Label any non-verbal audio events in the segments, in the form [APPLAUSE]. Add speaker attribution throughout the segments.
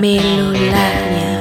Speaker 1: Melolagnia.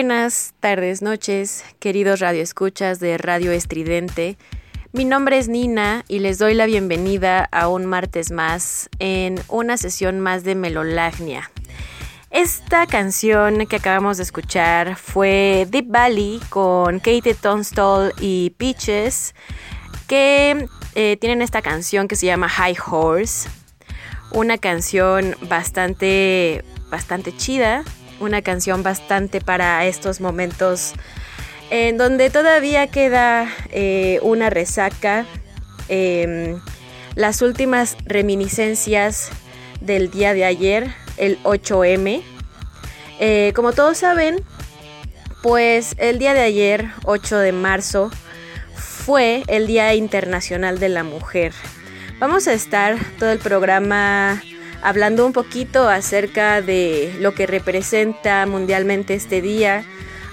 Speaker 1: Buenas tardes, noches, queridos radioescuchas de Radio Estridente. Mi nombre es Nina y les doy la bienvenida a un martes más en una sesión más de Melolagnia. Esta canción que acabamos de escuchar fue Deep Valley con Kate Tunstall y Peaches, que eh, tienen esta canción que se llama High Horse. Una canción bastante, bastante chida, una canción bastante para estos momentos en donde todavía queda eh, una resaca, em, las últimas reminiscencias del día de ayer, el 8M. Eh, como todos saben, pues el día de ayer, 8 de marzo, fue el Día Internacional de la Mujer. Vamos a estar todo el programa hablando un poquito acerca de lo que representa mundialmente este día,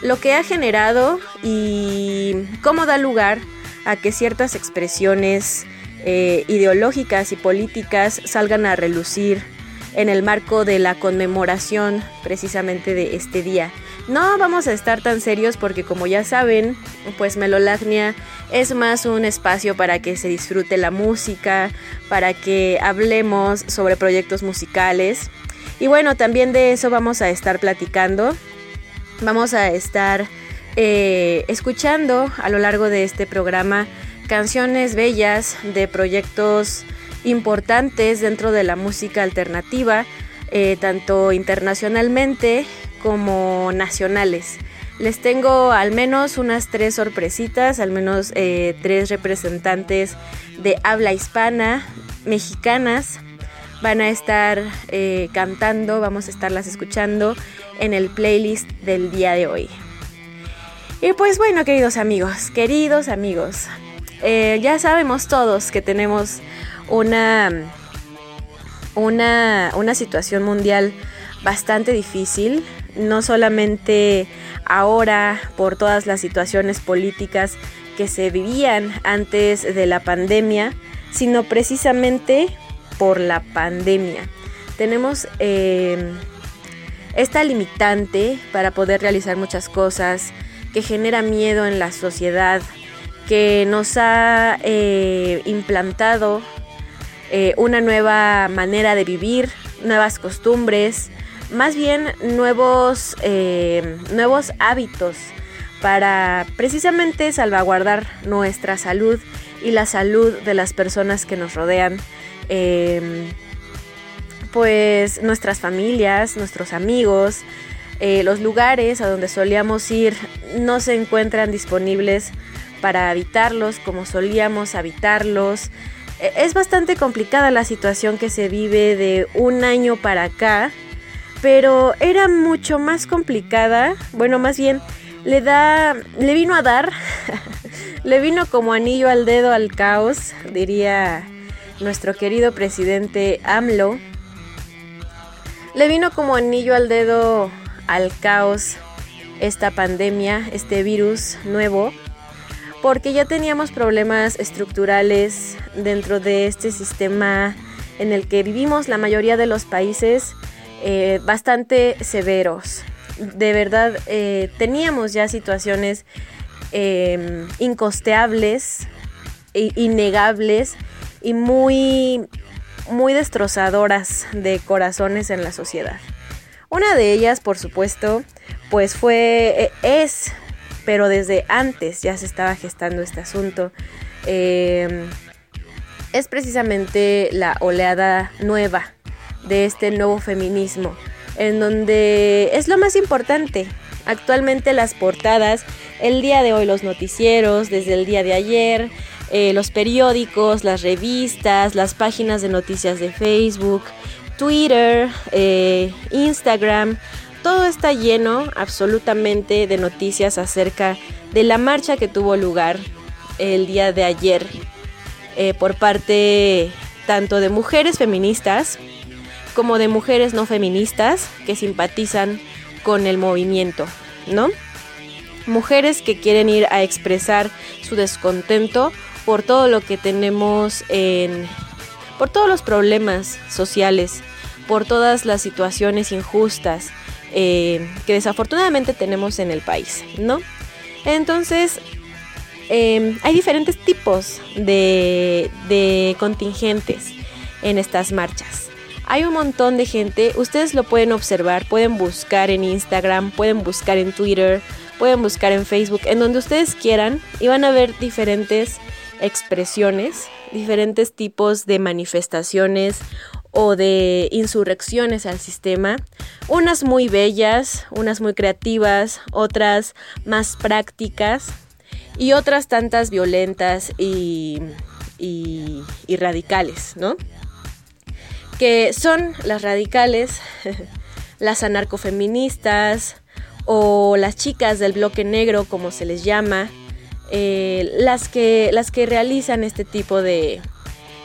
Speaker 1: lo que ha generado y cómo da lugar a que ciertas expresiones eh, ideológicas y políticas salgan a relucir en el marco de la conmemoración precisamente de este día. No vamos a estar tan serios porque como ya saben, pues Melolagnia es más un espacio para que se disfrute la música, para que hablemos sobre proyectos musicales. Y bueno, también de eso vamos a estar platicando. Vamos a estar eh, escuchando a lo largo de este programa canciones bellas de proyectos importantes dentro de la música alternativa, eh, tanto internacionalmente como nacionales. Les tengo al menos unas tres sorpresitas, al menos eh, tres representantes de habla hispana, mexicanas, van a estar eh, cantando, vamos a estarlas escuchando en el playlist del día de hoy. Y pues bueno, queridos amigos, queridos amigos, eh, ya sabemos todos que tenemos una, una, una situación mundial bastante difícil, no solamente ahora por todas las situaciones políticas que se vivían antes de la pandemia, sino precisamente por la pandemia. Tenemos eh, esta limitante para poder realizar muchas cosas que genera miedo en la sociedad, que nos ha eh, implantado eh, una nueva manera de vivir, nuevas costumbres, más bien nuevos, eh, nuevos hábitos para precisamente salvaguardar nuestra salud y la salud de las personas que nos rodean. Eh, pues nuestras familias, nuestros amigos, eh, los lugares a donde solíamos ir no se encuentran disponibles para habitarlos como solíamos habitarlos. Eh, Es bastante complicada la situación que se vive de un año para acá, pero era mucho más complicada, bueno, más bien le da, le vino a dar, [LAUGHS] le vino como anillo al dedo al caos, diría nuestro querido presidente AMLO. Le vino como anillo al dedo al caos esta pandemia, este virus nuevo, porque ya teníamos problemas estructurales dentro de este sistema en el que vivimos la mayoría de los países eh, bastante severos. De verdad, eh, teníamos ya situaciones eh, incosteables, e innegables y muy, muy destrozadoras de corazones en la sociedad. Una de ellas, por supuesto, pues fue, eh, es, pero desde antes ya se estaba gestando este asunto. eh, es precisamente la oleada nueva de este nuevo feminismo, en donde es lo más importante. Actualmente las portadas, el día de hoy los noticieros, desde el día de ayer, eh, los periódicos, las revistas, las páginas de noticias de Facebook, Twitter, eh, Instagram, todo está lleno absolutamente de noticias acerca de la marcha que tuvo lugar el día de ayer eh, por parte tanto de mujeres feministas como de mujeres no feministas que simpatizan con el movimiento, ¿no? Mujeres que quieren ir a expresar su descontento por todo lo que tenemos en... por todos los problemas sociales, por todas las situaciones injustas eh, que desafortunadamente tenemos en el país, ¿no? Entonces, eh, hay diferentes tipos de contingentes en estas marchas. Hay un montón de gente, ustedes lo pueden observar, pueden buscar en Instagram, pueden buscar en Twitter, pueden buscar en Facebook, en donde ustedes quieran y van a ver diferentes expresiones, diferentes tipos de manifestaciones o de insurrecciones al sistema, unas muy bellas, unas muy creativas, otras más prácticas y otras tantas violentas y, y, y radicales, ¿no? Que son las radicales, [LAUGHS] las anarcofeministas o las chicas del bloque negro, como se les llama, eh, las, que, las que realizan este tipo de,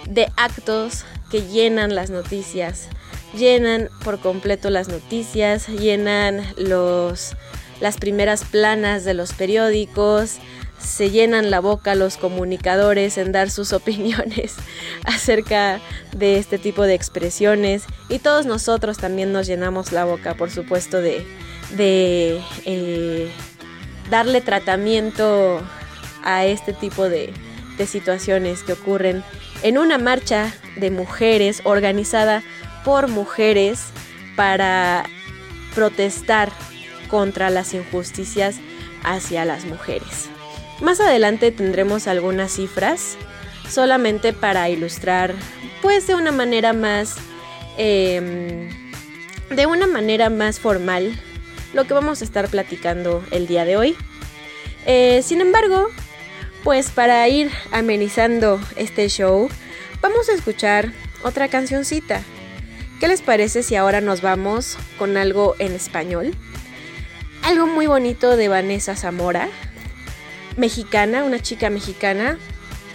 Speaker 1: de actos que llenan las noticias, llenan por completo las noticias, llenan los, las primeras planas de los periódicos, se llenan la boca los comunicadores en dar sus [LAUGHS] opiniones acerca de este tipo de expresiones y todos nosotros también nos llenamos la boca, por supuesto, de, eh, darle tratamiento a este tipo de situaciones que ocurren en una marcha de mujeres organizada por mujeres para protestar contra las injusticias hacia las mujeres. Más adelante tendremos algunas cifras solamente para ilustrar, pues de una manera más, em, de una manera más formal, lo que vamos a estar platicando el día de hoy. Eh, sin embargo, pues para ir amenizando este show, vamos a escuchar otra cancioncita. ¿Qué les parece si ahora nos vamos con algo en español? Algo muy bonito de Vanessa Zamora, mexicana, una chica mexicana.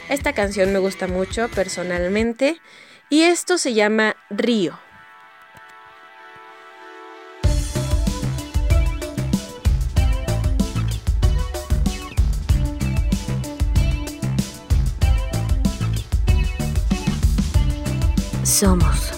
Speaker 1: Esta canción me gusta mucho personalmente y esto se llama Río. Somos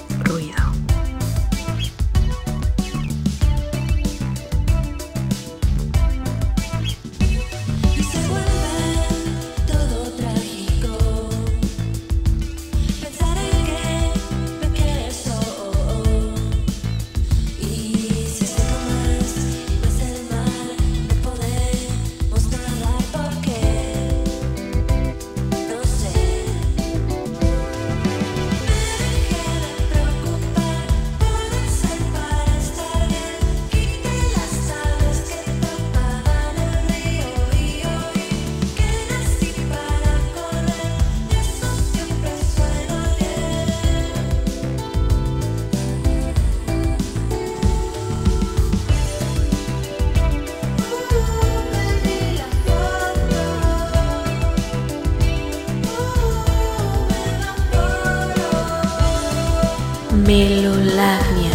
Speaker 2: forma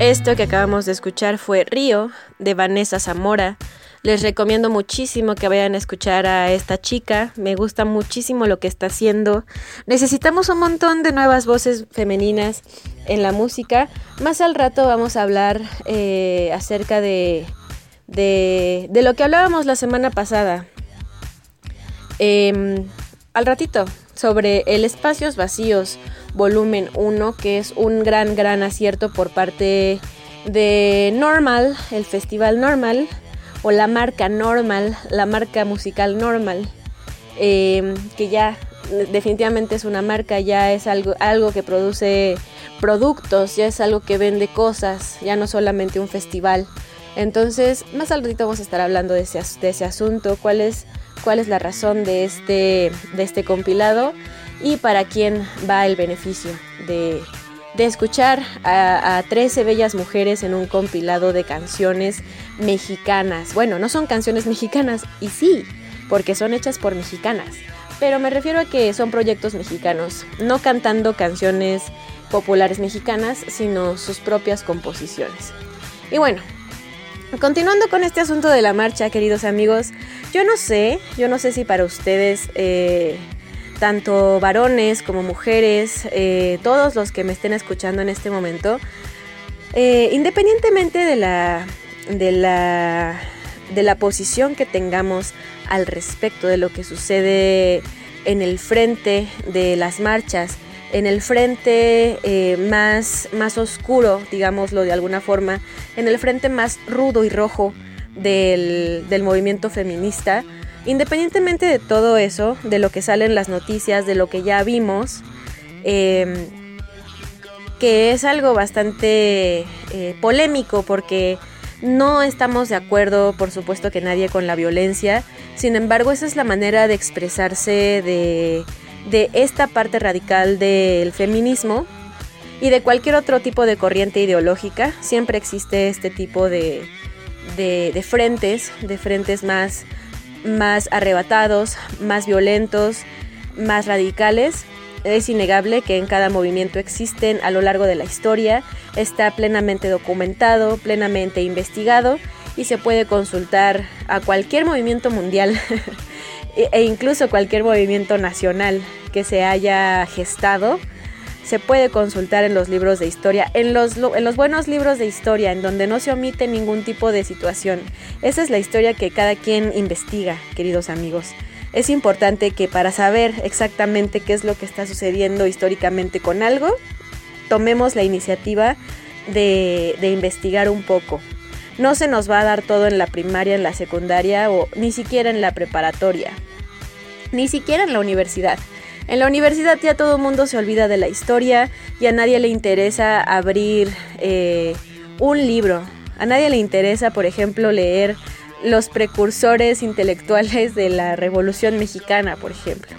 Speaker 1: Esto que acabamos de escuchar fue Río de Vanessa Zamora. Les recomiendo muchísimo que vayan a escuchar a esta chica. Me gusta muchísimo lo que está haciendo. Necesitamos un montón de nuevas voces femeninas en la música. Más al rato vamos a hablar eh, acerca de, de, lo que hablábamos la semana pasada. Em, al ratito, sobre el Espacios Vacíos, volumen 1, que es un gran, gran acierto por parte de Normal, el festival Normal, o la marca Normal, la marca musical Normal, eh, que ya definitivamente es una marca, ya es algo, algo que produce productos, ya es algo que vende cosas, ya no solamente un festival. Entonces, más al ratito vamos a estar hablando de ese, de ese asunto, cuál es, cuál es la razón de este, de este compilado y para quién va el beneficio de, de escuchar a, a 13 bellas mujeres en un compilado de canciones mexicanas. Bueno, no son canciones mexicanas, y sí, porque son hechas por mexicanas, pero me refiero a que son proyectos mexicanos, no cantando canciones populares mexicanas, sino sus propias composiciones. Y bueno, continuando con este asunto de la marcha, queridos amigos, yo no sé, yo no sé si para ustedes, eh, tanto varones como mujeres, eh, todos los que me estén escuchando en este momento, eh, independientemente de la, de la de la posición que tengamos al respecto de lo que sucede en el frente de las marchas, en el frente eh, más, más oscuro, digámoslo de alguna forma, en el frente más rudo y rojo del, del movimiento feminista, independientemente de todo eso, de lo que sale en las noticias, de lo que ya vimos, eh, que es algo bastante eh, polémico porque no estamos de acuerdo, por supuesto que nadie con la violencia, sin embargo esa es la manera de expresarse de, esta parte radical del feminismo y de cualquier otro tipo de corriente ideológica. Siempre existe este tipo de, de frentes, de frentes más, más arrebatados, más violentos, más radicales. Es innegable que en cada movimiento existen a lo largo de la historia, está plenamente documentado, plenamente investigado y se puede consultar a cualquier movimiento mundial [LAUGHS] e e incluso cualquier movimiento nacional que se haya gestado. Se puede consultar en los libros de historia, en los, lo- en los buenos libros de historia, en donde no se omite ningún tipo de situación. Esa es la historia que cada quien investiga, queridos amigos. Es importante que para saber exactamente qué es lo que está sucediendo históricamente con algo, tomemos la iniciativa de, de investigar un poco. No se nos va a dar todo en la primaria, en la secundaria o ni siquiera en la preparatoria, ni siquiera en la universidad. En la universidad ya todo el mundo se olvida de la historia y a nadie le interesa abrir eh, un libro. A nadie le interesa, por ejemplo, leer los precursores intelectuales de la Revolución Mexicana, por ejemplo.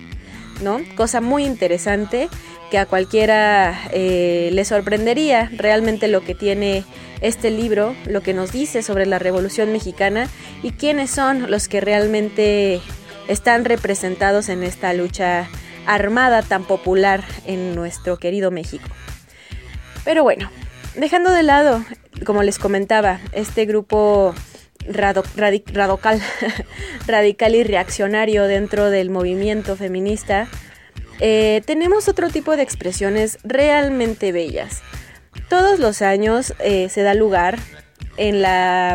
Speaker 1: ¿no? Cosa muy interesante que a cualquiera eh, le sorprendería realmente lo que tiene este libro, lo que nos dice sobre la Revolución Mexicana y quiénes son los que realmente están representados en esta lucha armada tan popular en nuestro querido México. Pero bueno, dejando de lado, como les comentaba, este grupo radical, [LAUGHS] radical y reaccionario dentro del movimiento feminista, eh, tenemos otro tipo de expresiones realmente bellas. Todos los años eh, se da lugar en, la,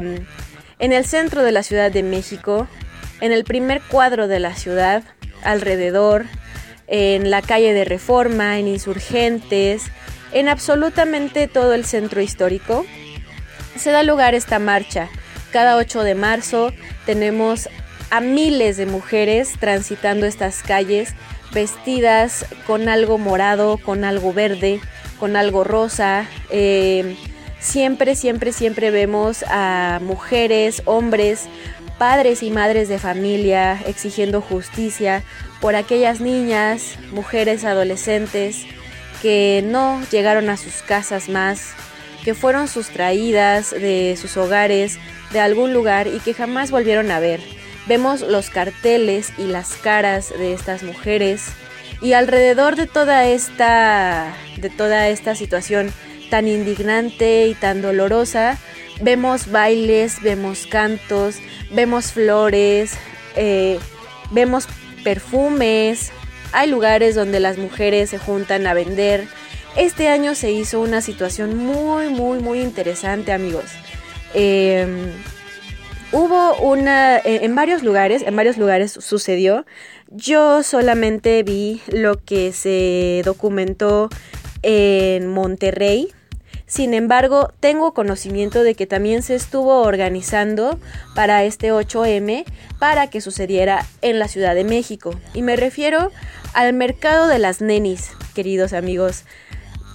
Speaker 1: en el centro de la Ciudad de México, en el primer cuadro de la ciudad, alrededor, en la calle de Reforma, en Insurgentes, en absolutamente todo el centro histórico, se da lugar esta marcha. Cada 8 de marzo tenemos a miles de mujeres transitando estas calles vestidas con algo morado, con algo verde, con algo rosa. Eh, siempre, siempre, siempre vemos a mujeres, hombres, padres y madres de familia exigiendo justicia por aquellas niñas, mujeres, adolescentes que no llegaron a sus casas más, que fueron sustraídas de sus hogares, de algún lugar y que jamás volvieron a ver. Vemos los carteles y las caras de estas mujeres y alrededor de toda esta de toda esta situación tan indignante y tan dolorosa, vemos bailes, vemos cantos, vemos flores, eh, vemos perfumes, hay lugares donde las mujeres se juntan a vender. Este año se hizo una situación muy, muy, muy interesante, amigos. Eh, hubo una, en varios lugares, en varios lugares sucedió. Yo solamente vi lo que se documentó en Monterrey. Sin embargo, tengo conocimiento de que también se estuvo organizando para este 8M para que sucediera en la Ciudad de México. Y me refiero al mercado de las nenis, queridos amigos.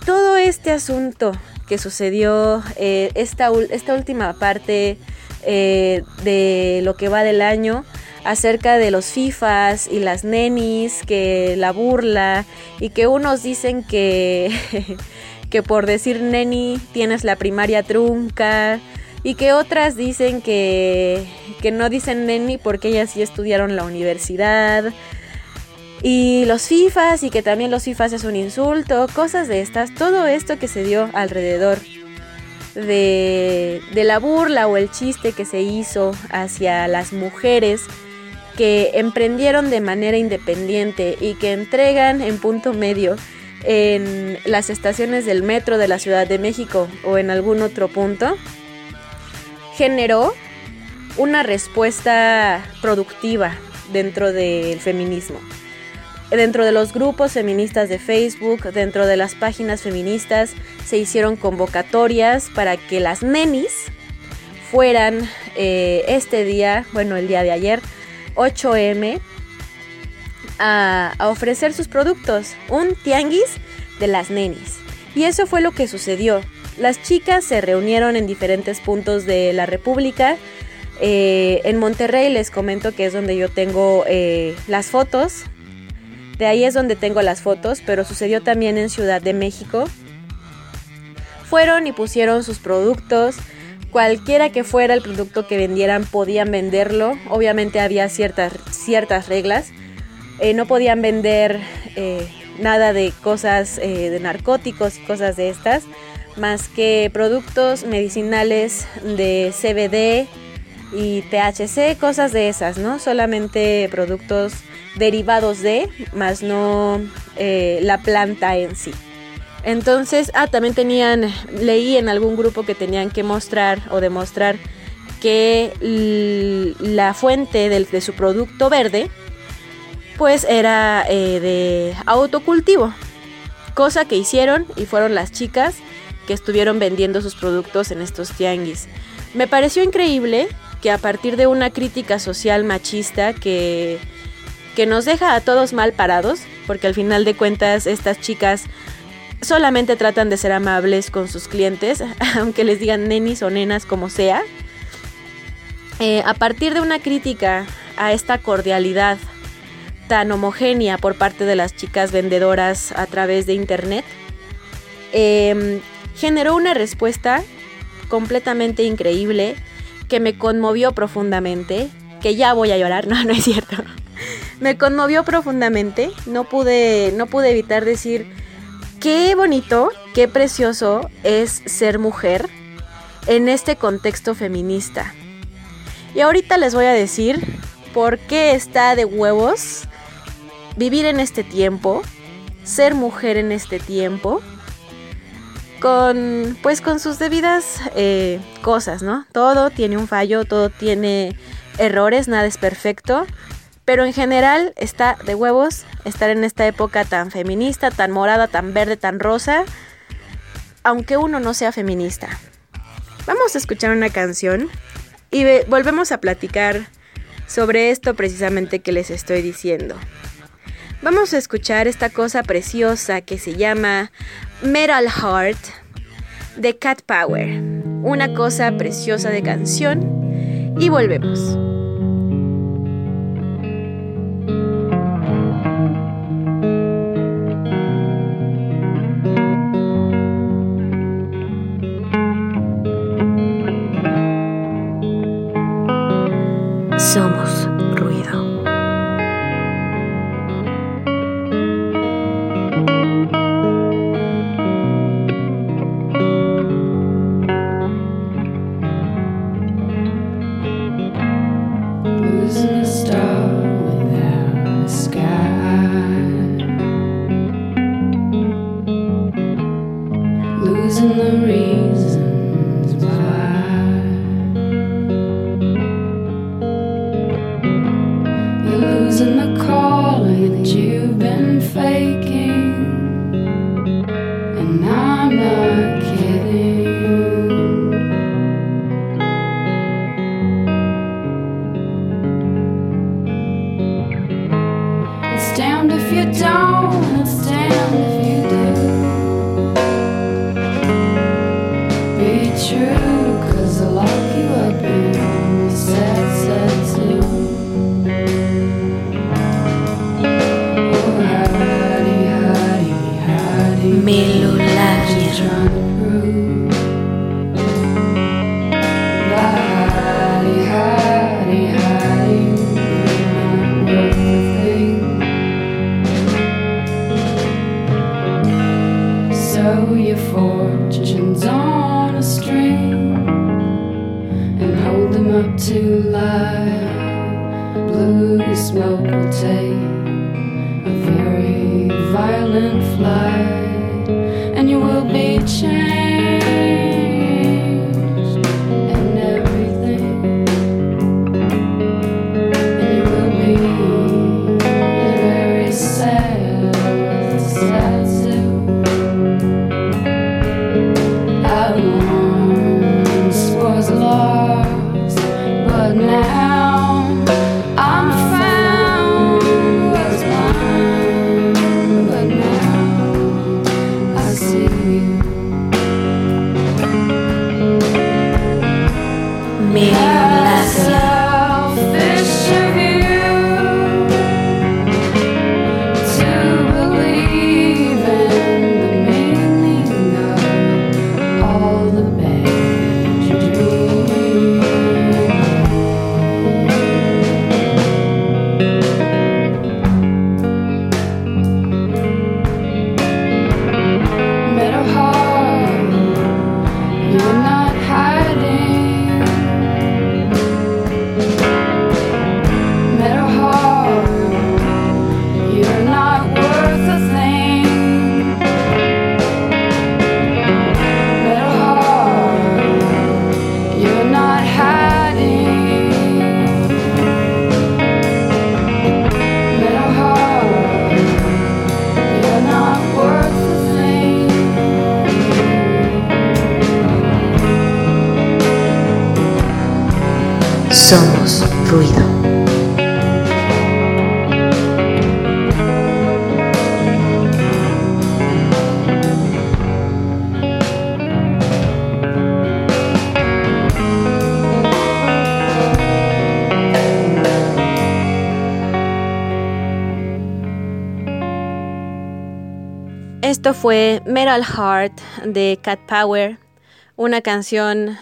Speaker 1: Todo este asunto que sucedió, eh, esta, esta última parte eh, de lo que va del año, acerca de los FIFAs y las nenis, que la burla y que unos dicen que, [LAUGHS] que por decir neni tienes la primaria trunca y que otras dicen que, que no dicen neni porque ellas sí estudiaron la universidad. y los FIFAs y que también los FIFAs es un insulto, cosas de estas, todo esto que se dio alrededor de, de la burla o el chiste que se hizo hacia las mujeres que emprendieron de manera independiente y que entregan en punto medio en las estaciones del metro de la Ciudad de México o en algún otro punto, generó una respuesta productiva dentro del feminismo. Dentro de los grupos feministas de Facebook, dentro de las páginas feministas, se hicieron convocatorias para que las nenis fueran eh, este día, bueno, el día de ayer, 8M, a, ofrecer sus productos, un tianguis de las nenis. Y eso fue lo que sucedió. Las chicas se reunieron en diferentes puntos de la República. Eh, en Monterrey les comento que es donde yo tengo eh, las fotos. De ahí es donde tengo las fotos, pero sucedió también en Ciudad de México. Fueron y pusieron sus productos. Cualquiera que fuera el producto que vendieran podían venderlo. Obviamente había ciertas, ciertas reglas. Eh, no podían vender eh, nada de cosas eh, de narcóticos y cosas de estas, más que productos medicinales de CBD y THC, cosas de esas, ¿no? Solamente productos derivados de, más no la planta en sí. Entonces, ah, también tenían, leí en algún grupo que tenían que mostrar o demostrar que la fuente de su producto verde, pues era eh, de autocultivo. Cosa que hicieron y fueron las chicas que estuvieron vendiendo sus productos en estos tianguis. Me pareció increíble que a partir de una crítica social machista que, que nos deja a todos mal parados, porque al final de cuentas estas chicas solamente tratan de ser amables con sus clientes, [LAUGHS] aunque les digan nenis o nenas como sea. Eh, a partir de una crítica a esta cordialidad tan homogénea por parte de las chicas vendedoras a través de internet, eh, generó una respuesta completamente increíble que me conmovió profundamente, que ya voy a llorar, [LAUGHS] no, no es cierto. Me conmovió profundamente, no pude, no pude evitar decir qué bonito, qué precioso es ser mujer en este contexto feminista. Y ahorita les voy a decir por qué está de huevos vivir en este tiempo, ser mujer en este tiempo, con pues con sus debidas eh, cosas, ¿no? Todo tiene un fallo, todo tiene errores, nada es perfecto, pero en general está de huevos estar en esta época tan feminista, tan morada, tan verde, tan rosa, aunque uno no sea feminista. Vamos a escuchar una canción y ve- volvemos a platicar sobre esto precisamente que les estoy diciendo. Vamos a escuchar esta cosa preciosa que se llama Metal Heart de Cat Power. Una cosa preciosa de canción y volvemos. Fue Metal Heart de Cat Power, una canción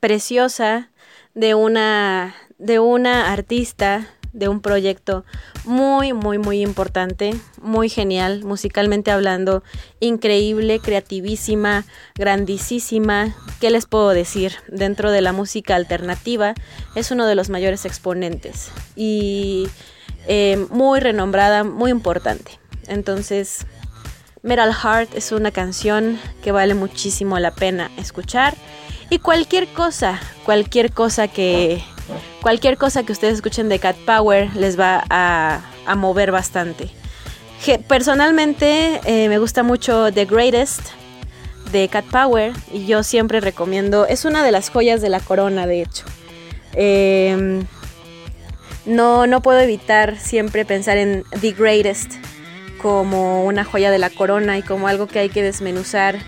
Speaker 1: preciosa de una, de una artista, de un proyecto muy, muy, muy importante, muy genial, musicalmente hablando, increíble, creativísima, grandísima. ¿Qué les puedo decir? Dentro de la música alternativa es uno de los mayores exponentes y eh, muy renombrada, muy importante. Entonces, Metal Heart es una canción que vale muchísimo la pena escuchar. Y cualquier cosa, cualquier cosa que. Cualquier cosa que ustedes escuchen de Cat Power les va a, mover bastante. Personalmente eh, me gusta mucho The Greatest de Cat Power y yo siempre recomiendo. Es una de las joyas de la corona, de hecho. Em, no, no puedo evitar siempre pensar en The Greatest como una joya de la corona y como algo que hay que desmenuzar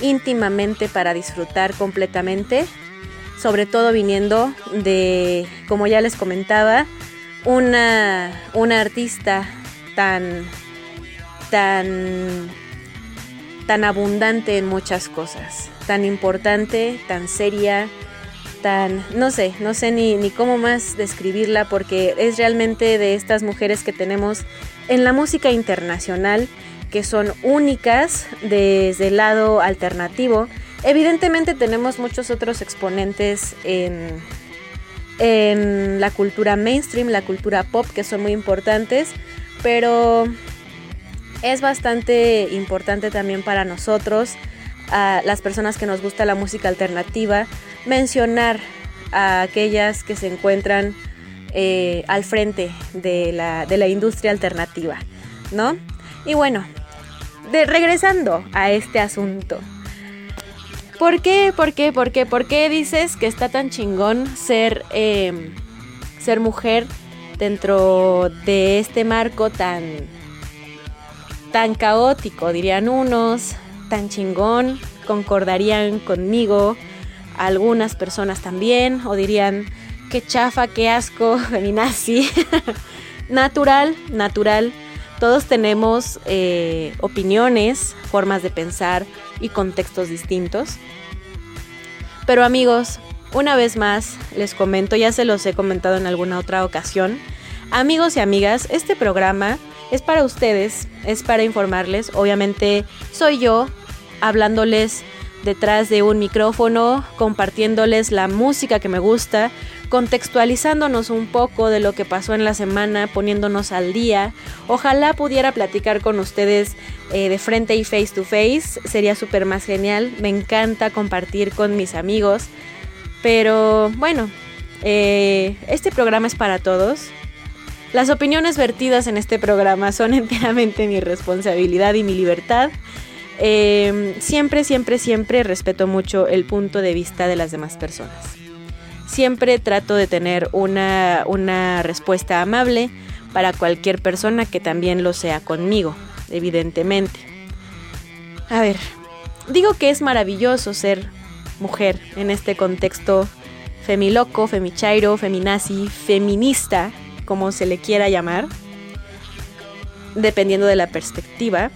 Speaker 1: íntimamente para disfrutar completamente, sobre todo viniendo de, como ya les comentaba, una, una artista tan, tan, tan abundante en muchas cosas, tan importante, tan seria, tan, no sé, no sé ni, ni cómo más describirla porque es realmente de estas mujeres que tenemos en la música internacional que son únicas desde el lado alternativo. Evidentemente tenemos muchos otros exponentes en, la cultura mainstream, la cultura pop, que son muy importantes, pero es bastante importante también para nosotros, a las personas que nos gusta la música alternativa, mencionar a aquellas que se encuentran eh, al frente de la, de la industria alternativa, ¿no? Y bueno, de, regresando a este asunto. ¿Por qué? ¿Por qué? ¿Por qué? ¿Por qué dices que está tan chingón ser, eh, ser mujer dentro de este marco tan, tan caótico, dirían unos, tan chingón, concordarían conmigo, algunas personas también, o dirían, qué chafa, qué asco, [LAUGHS] feminazi. [LAUGHS] natural, natural. Todos tenemos eh, opiniones, formas de pensar y contextos distintos. Pero amigos, una vez más les comento, ya se los he comentado en alguna otra ocasión, amigos y amigas, este programa es para ustedes, es para informarles, obviamente soy yo hablándoles detrás de un micrófono, compartiéndoles la música que me gusta, contextualizándonos un poco de lo que pasó en la semana, poniéndonos al día. Ojalá pudiera platicar con ustedes eh, de frente y face to face, sería súper más genial. Me encanta compartir con mis amigos. Pero bueno, eh, este programa es para todos. Las opiniones vertidas en este programa son [LAUGHS] enteramente mi responsabilidad y mi libertad. Eh, siempre, siempre, siempre respeto mucho el punto de vista de las demás personas. Siempre trato de tener una, una respuesta amable para cualquier persona que también lo sea conmigo, evidentemente. A ver, digo que es maravilloso ser mujer en este contexto femiloco, femichairo, feminazi, feminista, como se le quiera llamar, dependiendo de la perspectiva,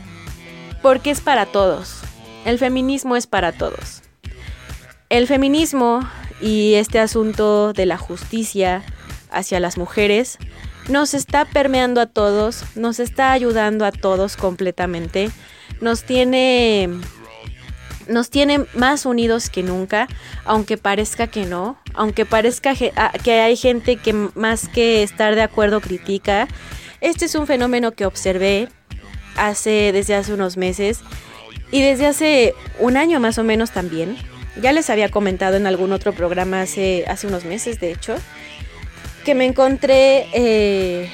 Speaker 1: porque es para todos. El feminismo es para todos. El feminismo y este asunto de la justicia hacia las mujeres nos está permeando a todos, nos está ayudando a todos completamente, nos tiene nos tiene más unidos que nunca, aunque parezca que no, aunque parezca ge- a- que hay gente que más que estar de acuerdo critica. Este es un fenómeno que observé hace desde hace unos meses y desde hace un año más o menos también. Ya les había comentado en algún otro programa hace, hace unos meses, de hecho, que me encontré eh,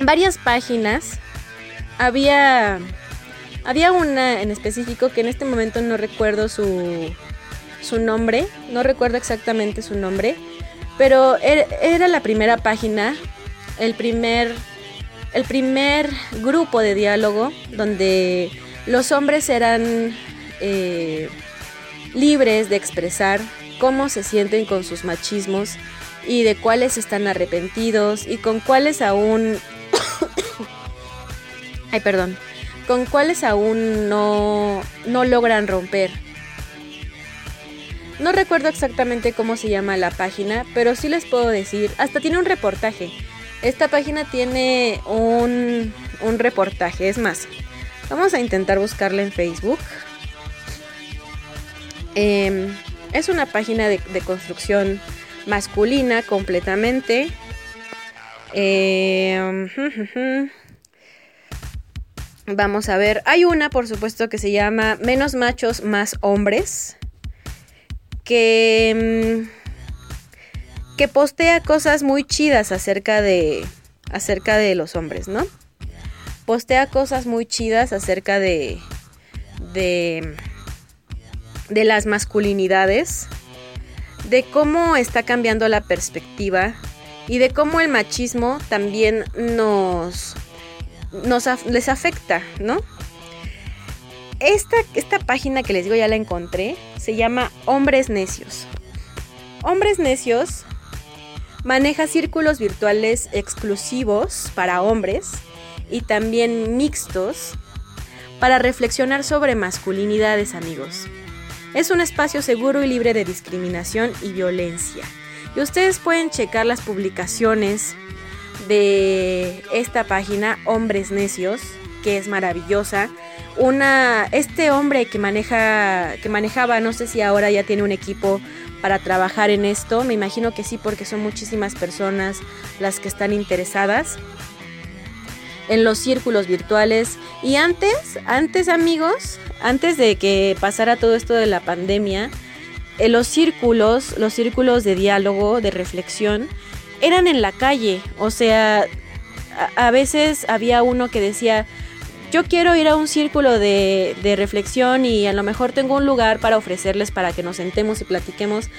Speaker 1: varias páginas. Había había una en específico que en este momento no recuerdo su, su nombre, no recuerdo exactamente su nombre, pero er- era la primera página, el primer, el primer grupo de diálogo donde los hombres eran eh, libres de expresar cómo se sienten con sus machismos y de cuáles están arrepentidos y con cuáles aún... [COUGHS] Ay, perdón con cuáles aún no, no logran romper. No recuerdo exactamente cómo se llama la página, pero sí les puedo decir, hasta tiene un reportaje. Esta página tiene un, un reportaje, es más, vamos a intentar buscarla en Facebook. Em, es una página de, construcción masculina completamente. Em, [LAUGHS] Vamos a ver, hay una por supuesto que se llama Menos machos, más hombres, que, mm, que postea cosas muy chidas acerca de, acerca de los hombres, ¿no? Postea cosas muy chidas acerca de, de, de las masculinidades, de cómo está cambiando la perspectiva y de cómo el machismo también nos les afecta, ¿no? Esta, esta página que les digo ya la encontré, se llama Hombres Necios. Hombres Necios maneja círculos virtuales exclusivos para hombres y también mixtos para reflexionar sobre masculinidades, amigos. Es un espacio seguro y libre de discriminación y violencia. Y ustedes pueden checar las publicaciones de esta página Hombres Necios, que es maravillosa. Una este hombre que maneja que manejaba, no sé si ahora ya tiene un equipo para trabajar en esto, me imagino que sí porque son muchísimas personas las que están interesadas en los círculos virtuales y antes, antes amigos, antes de que pasara todo esto de la pandemia, en los círculos, los círculos de diálogo, de reflexión, eran en la calle. O sea, a, a veces había uno que decía, yo quiero ir a un círculo de, de reflexión y a lo mejor tengo un lugar para ofrecerles para que nos sentemos y platiquemos.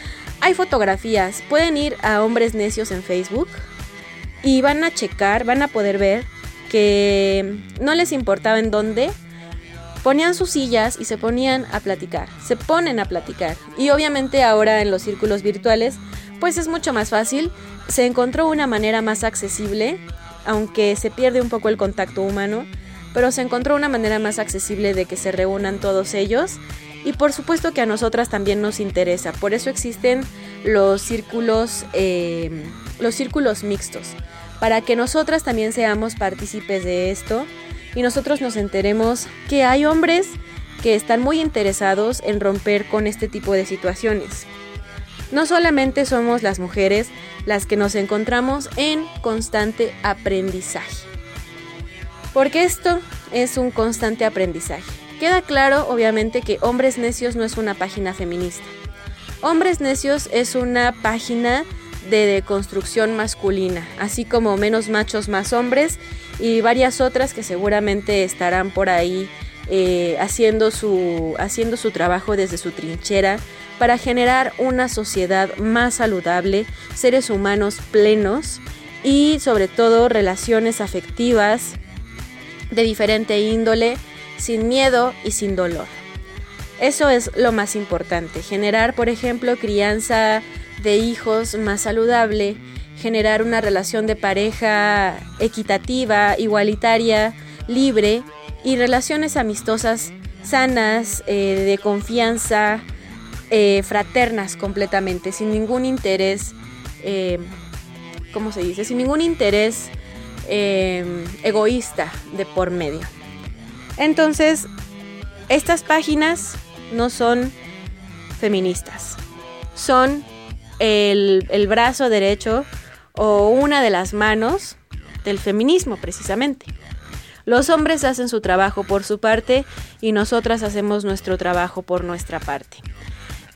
Speaker 1: Hay fotografías, pueden ir a Hombres Necios en Facebook y van a checar, van a poder ver que no les importaba en dónde, ponían sus sillas y se ponían a platicar, se ponen a platicar. Y obviamente ahora en los círculos virtuales, pues es mucho más fácil, se encontró una manera más accesible, aunque se pierde un poco el contacto humano, pero se encontró una manera más accesible de que se reúnan todos ellos. Y por supuesto que a nosotras también nos interesa, por eso existen los círculos, eh, los círculos mixtos, para que nosotras también seamos partícipes de esto y nosotros nos enteremos que hay hombres que están muy interesados en romper con este tipo de situaciones. no solamente somos las mujeres las que nos encontramos en constante aprendizaje. Porque esto es un constante aprendizaje. Queda claro, obviamente, que Hombres Necios no es una página feminista. Hombres Necios es una página de deconstrucción masculina, así como Menos Machos Más Hombres y varias otras que seguramente estarán por ahí eh, haciendo, su, haciendo su trabajo desde su trinchera para generar una sociedad más saludable, seres humanos plenos y sobre todo relaciones afectivas de diferente índole, sin miedo y sin dolor. Eso es lo más importante, generar, por ejemplo, crianza de hijos más saludable, generar una relación de pareja equitativa, igualitaria, libre y relaciones amistosas sanas, eh, de confianza, eh, fraternas completamente, sin ningún interés, eh, ¿cómo se dice? Sin ningún interés eh, egoísta de por medio. Entonces, estas páginas no son feministas, son el, brazo derecho o una de las manos del feminismo precisamente. Los hombres hacen su trabajo por su parte y nosotras hacemos nuestro trabajo por nuestra parte.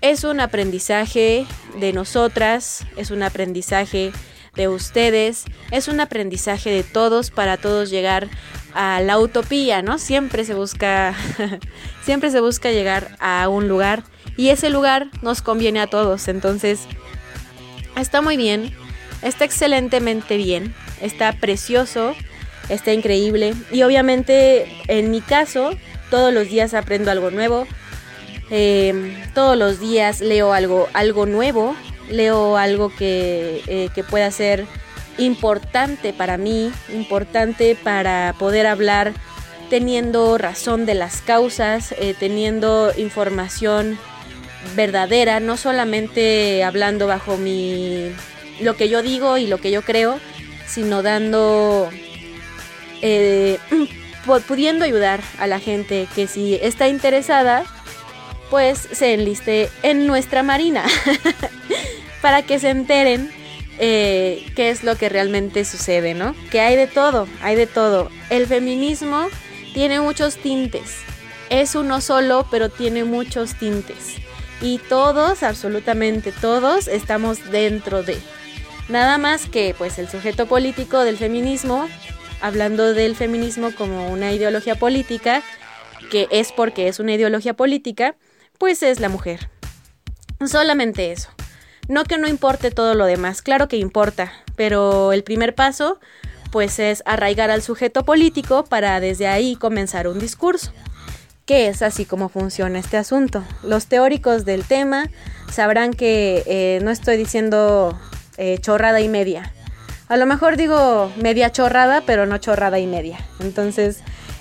Speaker 1: Es un aprendizaje de nosotras, es un aprendizaje de ustedes, es un aprendizaje de todos para todos llegar a la utopía, ¿no? Siempre se busca [LAUGHS] siempre se busca llegar a un lugar y ese lugar nos conviene a todos, entonces está muy bien, está excelentemente bien, está precioso, está increíble. Y obviamente en mi caso todos los días aprendo algo nuevo, eh, todos los días leo algo, algo nuevo, leo algo que, eh, que pueda ser importante para mí, importante para poder hablar teniendo razón de las causas, eh, teniendo información verdadera, no solamente hablando bajo mi lo que yo digo y lo que yo creo, sino dando eh, [CLEARS THROAT] pu- pudiendo ayudar a la gente que si está interesada, pues se enliste en nuestra marina [LAUGHS] para que se enteren eh, qué es lo que realmente sucede, ¿no? Que hay de todo, hay de todo. El feminismo tiene muchos tintes. Es uno solo, pero tiene muchos tintes. Y todos, absolutamente todos, estamos dentro de. Nada más que pues el sujeto político del feminismo, hablando del feminismo como una ideología política, que es porque es una ideología política, pues es la mujer. Solamente eso. No que no importe todo lo demás, claro que importa, pero el primer paso pues es arraigar al sujeto político para desde ahí comenzar un discurso. Que es así como funciona este asunto. Los teóricos del tema sabrán que eh, no estoy diciendo eh, chorrada y media. A lo mejor digo media chorrada, pero no chorrada y media. Entonces,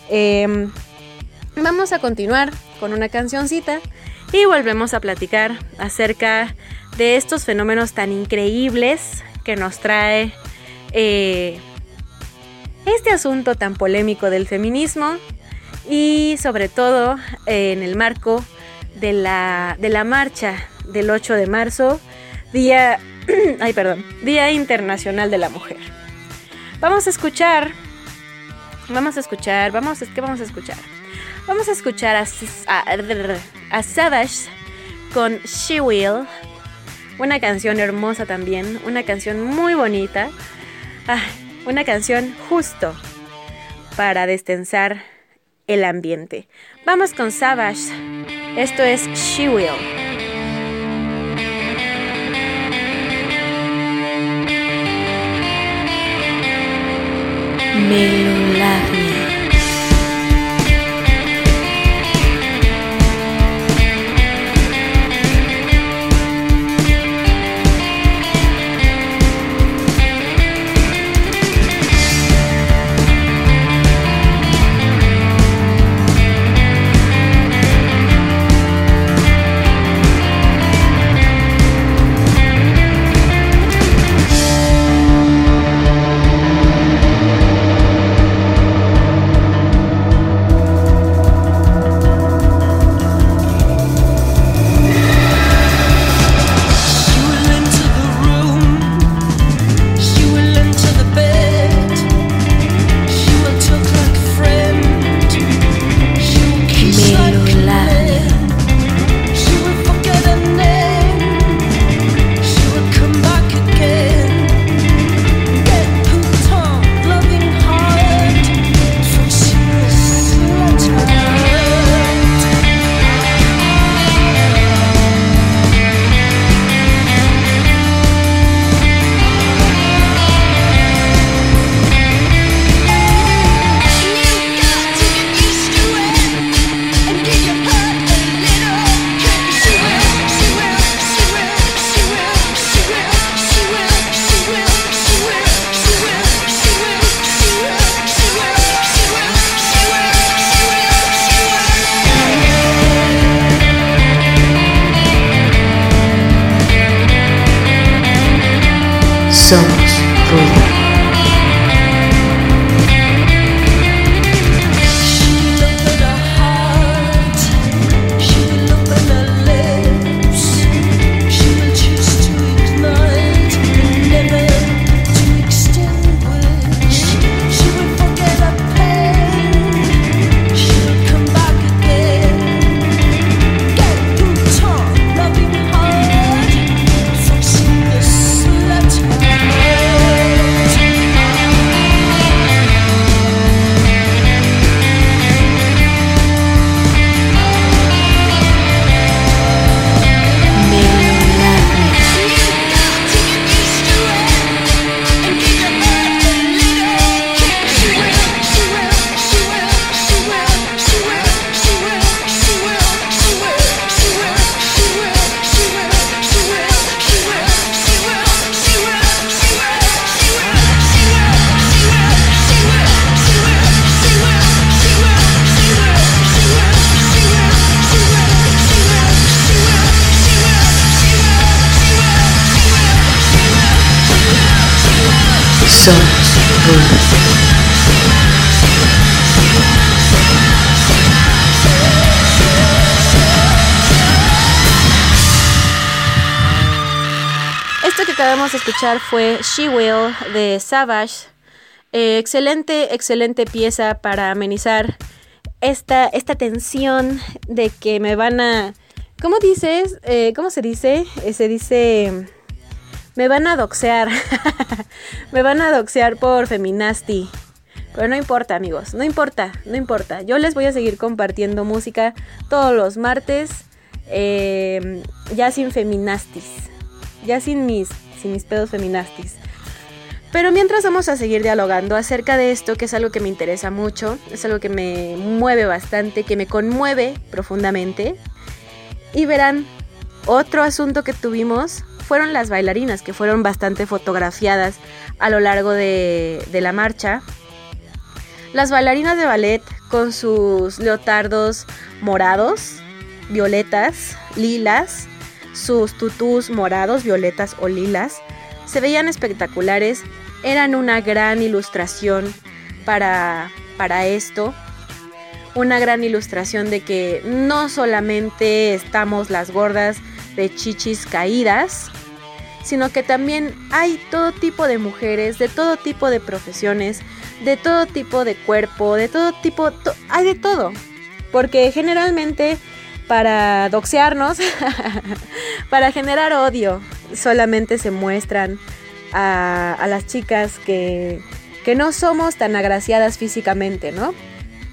Speaker 1: em, vamos a continuar con una cancioncita y volvemos a platicar acerca de estos fenómenos tan increíbles que nos trae eh, este asunto tan polémico del feminismo y sobre todo eh, en el marco de la, de la marcha del 8 de marzo, día, [CLEARS THROAT] ay, perdón, Día Internacional de la Mujer. Vamos a escuchar, vamos a escuchar, vamos, ¿qué vamos a escuchar? Vamos a escuchar a, a, Savage con She Will, una canción hermosa también, una canción muy bonita, ah, una canción justo para destensar el ambiente. Vamos con Savage, esto es She Will.
Speaker 3: Somos ruido.
Speaker 1: Escuchar fue She Will de Savage. Eh, excelente, excelente pieza para amenizar esta, esta tensión de que me van a... ¿Cómo dices? Eh, ¿Cómo se dice? Eh, se dice... Me van a doxear. [LAUGHS] me van a doxear por feminasti. Pero no importa, amigos. No importa, no importa. Yo les voy a seguir compartiendo música todos los martes. ya sin feminastis. Ya sin mis, sin mis pedos feminastis. Pero mientras vamos a seguir dialogando acerca de esto, que es algo que me interesa mucho, es algo que me mueve bastante, que me conmueve profundamente. Y verán, otro asunto que tuvimos fueron las bailarinas, que fueron bastante fotografiadas a lo largo de, de la marcha. Las bailarinas de ballet con sus leotardos morados, violetas, lilas, sus tutús morados, violetas o lilas, se veían espectaculares, eran una gran ilustración para, para esto, una gran ilustración de que no solamente estamos las gordas de chichis caídas, sino que también hay todo tipo de mujeres, de todo tipo de profesiones, de todo tipo de cuerpo, de todo tipo, hay de todo. Porque generalmente para doxearnos, [LAUGHS] para generar odio, solamente se muestran a, las chicas que, que no somos tan agraciadas físicamente, ¿no?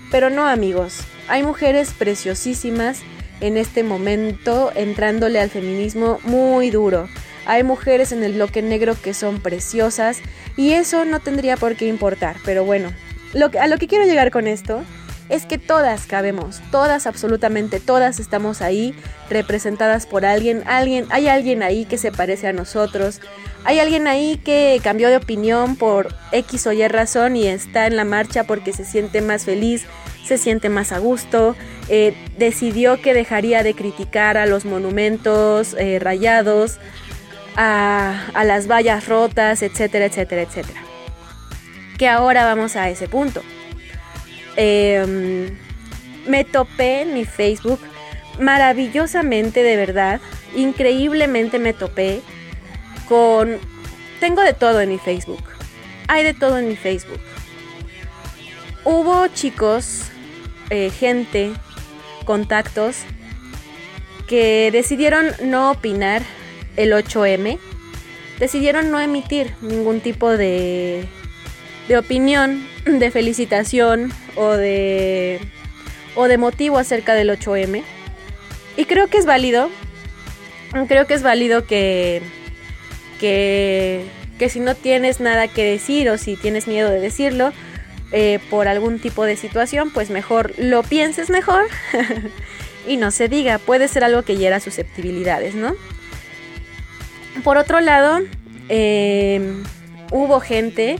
Speaker 1: Pero no amigos, hay mujeres preciosísimas en este momento entrándole al feminismo muy duro. Hay mujeres en el bloque negro que son preciosas y eso no tendría por qué importar. Pero bueno, a lo que quiero llegar con esto es que todas cabemos, todas, absolutamente todas estamos ahí representadas por alguien, alguien, hay alguien ahí que se parece a nosotros, hay alguien ahí que cambió de opinión por X o Y razón y está en la marcha porque se siente más feliz, se siente más a gusto, eh, decidió que dejaría de criticar a los monumentos eh, rayados, a, a las vallas rotas, etcétera, etcétera, etcétera. Que ahora vamos a ese punto. Eh, me topé en mi Facebook maravillosamente, de verdad, increíblemente me topé con... Tengo de todo en mi Facebook. Hay de todo en mi Facebook. Hubo chicos, eh, gente, contactos que decidieron no opinar el 8M, decidieron no emitir ningún tipo de, de opinión, de felicitación o de, o de motivo acerca del 8M. Y creo que es válido, creo que es válido que, que, que si no tienes nada que decir o si tienes miedo de decirlo eh, por algún tipo de situación, pues mejor lo pienses mejor [LAUGHS] y no se diga, puede ser algo que hiera susceptibilidades, ¿no? Por otro lado, eh, hubo gente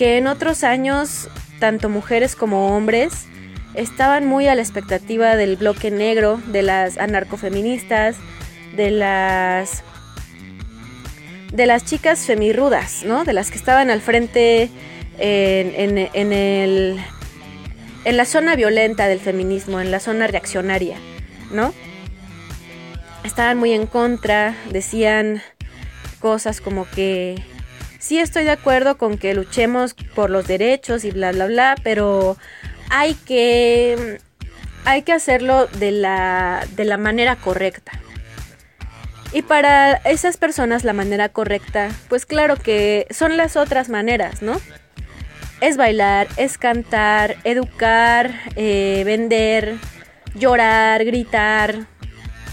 Speaker 1: que en otros años, tanto mujeres como hombres, estaban muy a la expectativa del bloque negro, de las anarcofeministas, de las de las chicas femirrudas, ¿no? De las que estaban al frente en, en- en el, en la zona violenta del feminismo, en la zona reaccionaria, ¿no? Estaban muy en contra, decían cosas como que sí estoy de acuerdo con que luchemos por los derechos y bla bla bla, pero hay que hay que hacerlo de la de la manera correcta. Y para esas personas la manera correcta, pues claro que son las otras maneras, ¿no? Es bailar, es cantar, educar, eh, vender, llorar, gritar,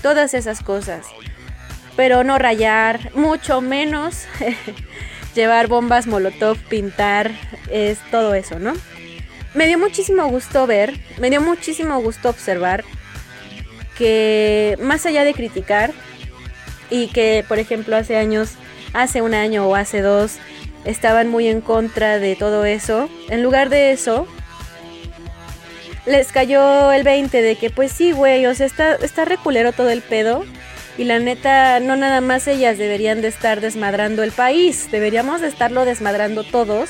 Speaker 1: todas esas cosas. Pero no rayar, mucho menos [LAUGHS] llevar bombas molotov, pintar, es todo eso, ¿no? Me dio muchísimo gusto ver, me dio muchísimo gusto observar que más allá de criticar y que por ejemplo hace años, hace un año o hace dos, estaban muy en contra de todo eso, en lugar de eso, les cayó el 20 de que pues sí, güey, o sea, está, está reculero todo el pedo. Y la neta, no nada más ellas deberían de estar desmadrando el país, deberíamos de estarlo desmadrando todos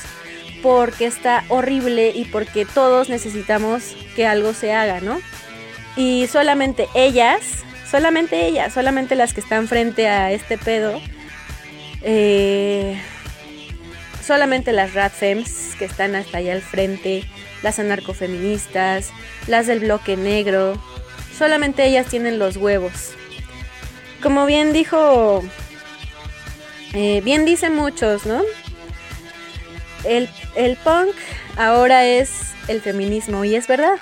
Speaker 1: porque está horrible y porque todos necesitamos que algo se haga, ¿no? Y solamente ellas, solamente ellas, solamente las que están frente a este pedo, eh, solamente las Radfems que están hasta allá al frente, las anarcofeministas, las del bloque negro, solamente ellas tienen los huevos. Como bien dijo, eh, bien dicen muchos, ¿no? El, el punk ahora es el feminismo y es verdad.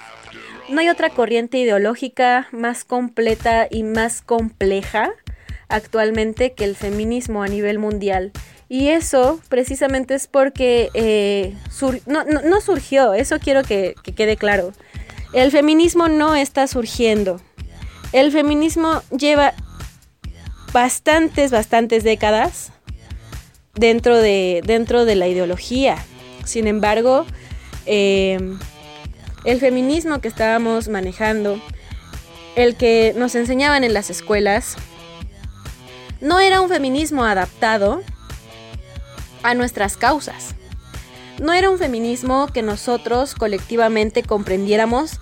Speaker 1: No hay otra corriente ideológica más completa y más compleja actualmente que el feminismo a nivel mundial. Y eso precisamente es porque eh, sur- no, no- no surgió, eso quiero que, que quede claro. El feminismo no está surgiendo. El feminismo lleva bastantes, bastantes décadas dentro de, dentro de la ideología. Sin embargo, eh, el feminismo que estábamos manejando, el que nos enseñaban en las escuelas, no era un feminismo adaptado a nuestras causas. No era un feminismo que nosotros colectivamente comprendiéramos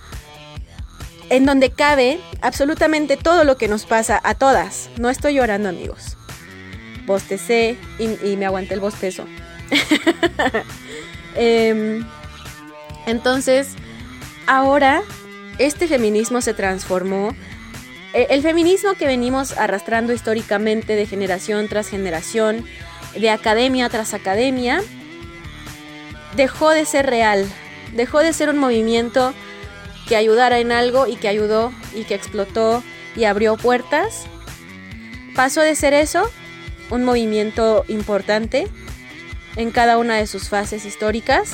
Speaker 1: en donde cabe absolutamente todo lo que nos pasa a todas. No estoy llorando, amigos. Bostecé y, me aguanté el bostezo. [LAUGHS] Em, entonces, ahora este feminismo se transformó. E- El feminismo que venimos arrastrando históricamente de generación tras generación, de academia tras academia, dejó de ser real, dejó de ser un movimiento que ayudara en algo y que ayudó y que explotó y abrió puertas. Pasó de ser eso, un movimiento importante en cada una de sus fases históricas,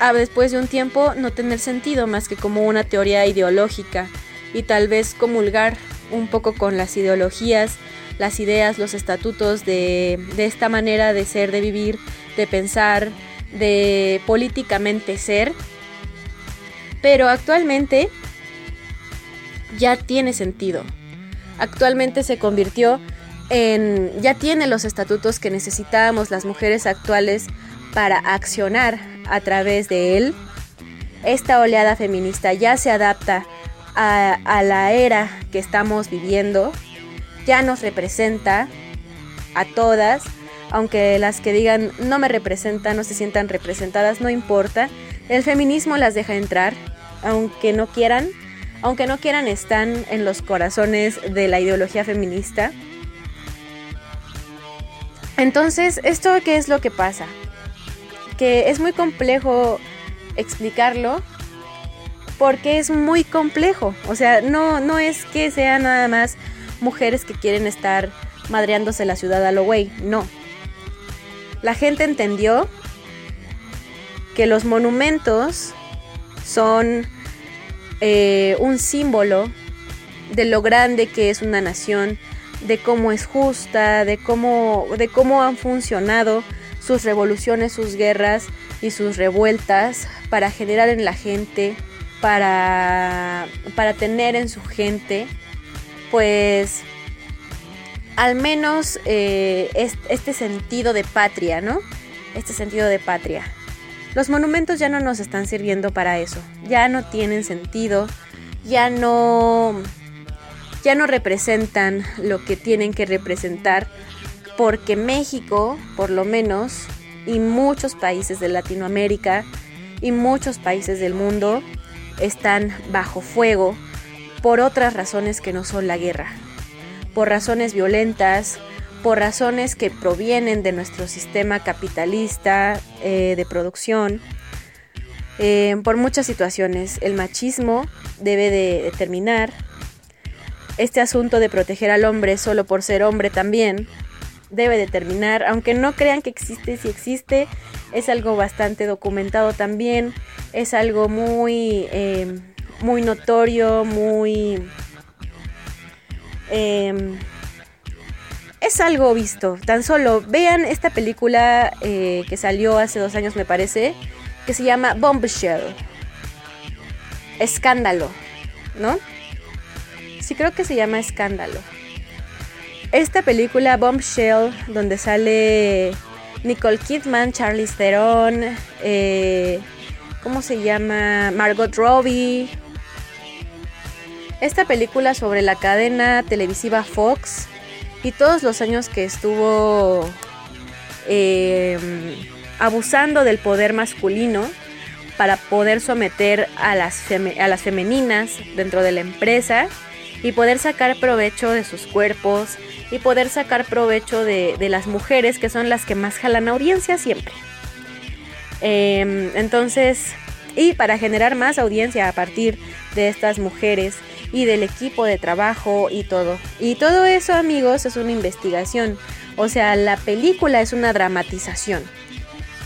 Speaker 1: a después de un tiempo no tener sentido más que como una teoría ideológica y tal vez comulgar un poco con las ideologías, las ideas, los estatutos de, de esta manera de ser, de vivir, de pensar, de políticamente ser. Pero actualmente ya tiene sentido. Actualmente se convirtió en, ya tiene los estatutos que necesitábamos las mujeres actuales para accionar a través de él. Esta oleada feminista ya se adapta a, la era que estamos viviendo, ya nos representa a todas, aunque las que digan no me representan, no se sientan representadas, no importa. El feminismo las deja entrar, aunque no quieran, aunque no quieran están en los corazones de la ideología feminista. Entonces, ¿esto qué es lo que pasa? Que es muy complejo explicarlo porque es muy complejo. O sea, no, no es que sean nada más mujeres que quieren estar madreándose la ciudad a lo güey, no. La gente entendió que los monumentos son eh, un símbolo de lo grande que es una nación, de cómo es justa, de cómo, de cómo han funcionado sus revoluciones, sus guerras y sus revueltas para generar en la gente, para, para tener en su gente, pues al menos eh, es- este sentido de patria, ¿no? Este sentido de patria. Los monumentos ya no nos están sirviendo para eso, ya no tienen sentido, ya no ya no representan lo que tienen que representar porque México, por lo menos, y muchos países de Latinoamérica y muchos países del mundo están bajo fuego por otras razones que no son la guerra, por razones violentas, por razones que provienen de nuestro sistema capitalista eh, de producción, eh, por muchas situaciones. El machismo debe de, terminar. Este asunto de proteger al hombre solo por ser hombre también debe de terminar, aunque no crean que existe, si existe, es algo bastante documentado también, es algo muy, eh, muy notorio, muy... eh, es algo visto, tan solo vean esta película eh, que salió hace dos años me parece, que se llama Bombshell. Escándalo, ¿no? Sí creo que se llama Escándalo. Esta película Bombshell, donde sale Nicole Kidman, Charlize Theron, eh, ¿cómo se llama? Margot Robbie. Esta película sobre la cadena televisiva Fox y todos los años que estuvo eh, abusando del poder masculino para poder someter a las, a las femeninas dentro de la empresa y poder sacar provecho de sus cuerpos y poder sacar provecho de, de las mujeres que son las que más jalan audiencia siempre. Em, entonces, y para generar más audiencia a partir de estas mujeres y del equipo de trabajo y todo. Y todo eso, amigos, es una investigación. O sea, la película es una dramatización.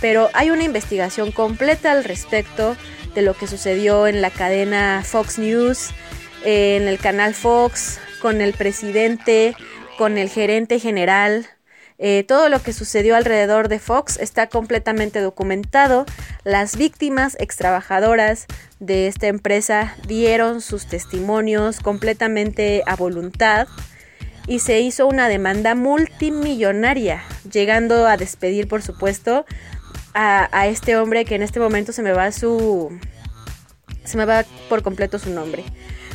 Speaker 1: Pero hay una investigación completa al respecto de lo que sucedió en la cadena Fox News, en el canal Fox, con el presidente, con el gerente general. Eh, todo lo que sucedió alrededor de Fox está completamente documentado. Las víctimas extrabajadoras de esta empresa dieron sus testimonios completamente a voluntad y se hizo una demanda multimillonaria, llegando a despedir, por supuesto, a, a este hombre que en este momento se me va su... se me va por completo su nombre.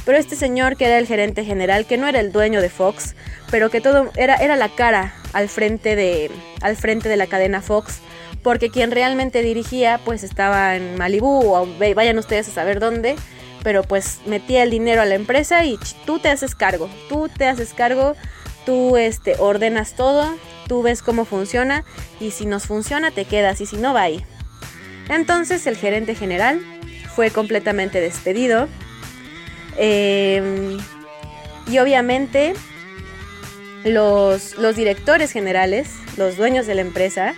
Speaker 1: Pero este señor que era el gerente general, que no era el dueño de Fox, pero que todo era, era la cara al frente, de, al frente de la cadena Fox, porque quien realmente dirigía pues estaba en Malibu o vayan ustedes a saber dónde, pero pues metía el dinero a la empresa y tú te haces cargo, tú te haces cargo, tú este, ordenas todo, tú ves cómo funciona y si nos funciona te quedas y si no va ahí. Entonces el gerente general fue completamente despedido. Eh, y obviamente los, directores generales, los dueños de la empresa,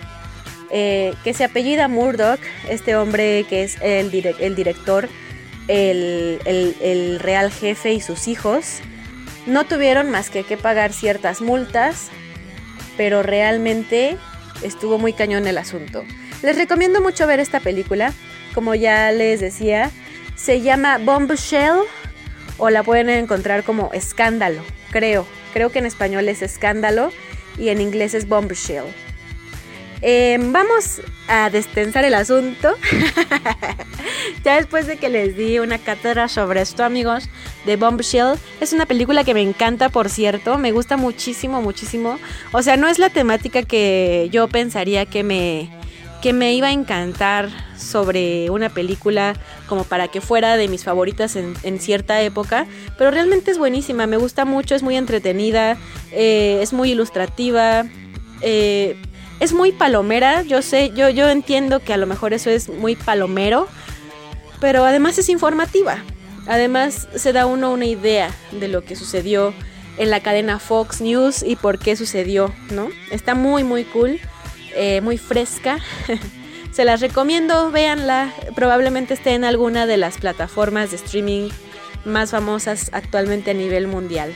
Speaker 1: eh, que se apellida Murdoch, este hombre que es el director, el, el- el real jefe y sus hijos, no tuvieron más que que pagar ciertas multas, pero realmente estuvo muy cañón el asunto. Les recomiendo mucho ver esta película, como ya les decía, se llama Bombshell o la pueden encontrar como Escándalo, creo. Creo que en español es Escándalo y en inglés es Bombshell. Eh, vamos a destensar el asunto. [LAUGHS] ya después de que les di una cátedra sobre esto, amigos, de Bombshell. Es una película que me encanta, por cierto. Me gusta muchísimo, muchísimo. O sea, no es la temática que yo pensaría que me, que me iba a encantar sobre una película como para que fuera de mis favoritas en, cierta época, pero realmente es buenísima, me gusta mucho, es muy entretenida, eh, es muy ilustrativa, eh, es muy palomera, yo sé, yo, yo entiendo que a lo mejor eso es muy palomero, pero además es informativa, además se da uno una idea de lo que sucedió en la cadena Fox News y por qué sucedió, ¿no? Está muy, muy cool, eh, muy fresca. [LAUGHS] Se las recomiendo, véanla. Probablemente esté en alguna de las plataformas de streaming más famosas actualmente a nivel mundial.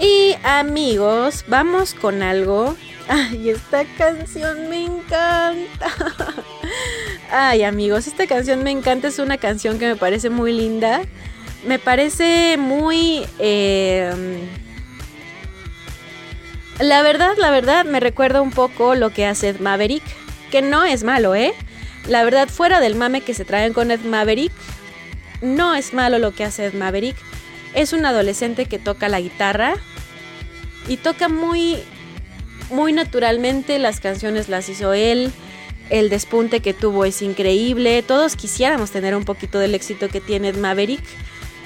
Speaker 1: Y amigos, vamos con algo. [LAUGHS] Ay, esta canción me encanta. [LAUGHS] Ay, amigos, esta canción me encanta. Es una canción que me parece muy linda. Me parece muy... eh, La verdad, la verdad, me recuerda un poco lo que hace Ed Maverick, que no es malo, ¿eh? La verdad, fuera del mame que se traen con Ed Maverick, no es malo lo que hace Ed Maverick. Es un adolescente que toca la guitarra y toca muy, muy naturalmente. Las canciones las hizo él. El despunte que tuvo es increíble. Todos quisiéramos tener un poquito del éxito que tiene Ed Maverick.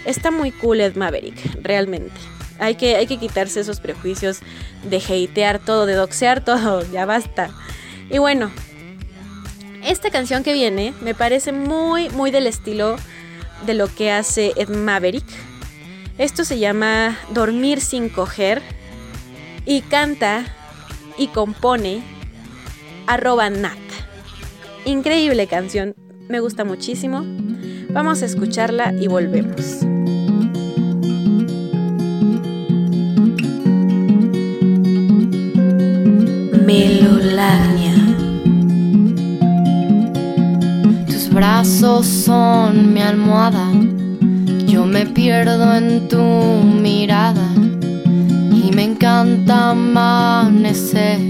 Speaker 1: Está muy cool Ed Maverick, realmente. Hay que, hay que quitarse esos prejuicios de hatear todo, de doxear todo, [LAUGHS] ya basta. Y bueno, esta canción que viene me parece muy, muy del estilo de lo que hace Ed Maverick. Esto se llama Dormir sin coger y canta y compone arroba Nat. Increíble canción, me gusta muchísimo. Vamos a escucharla y volvemos. Melolagnia.
Speaker 4: Tus brazos son mi almohada. Yo me pierdo en tu mirada. Y me encanta amanecer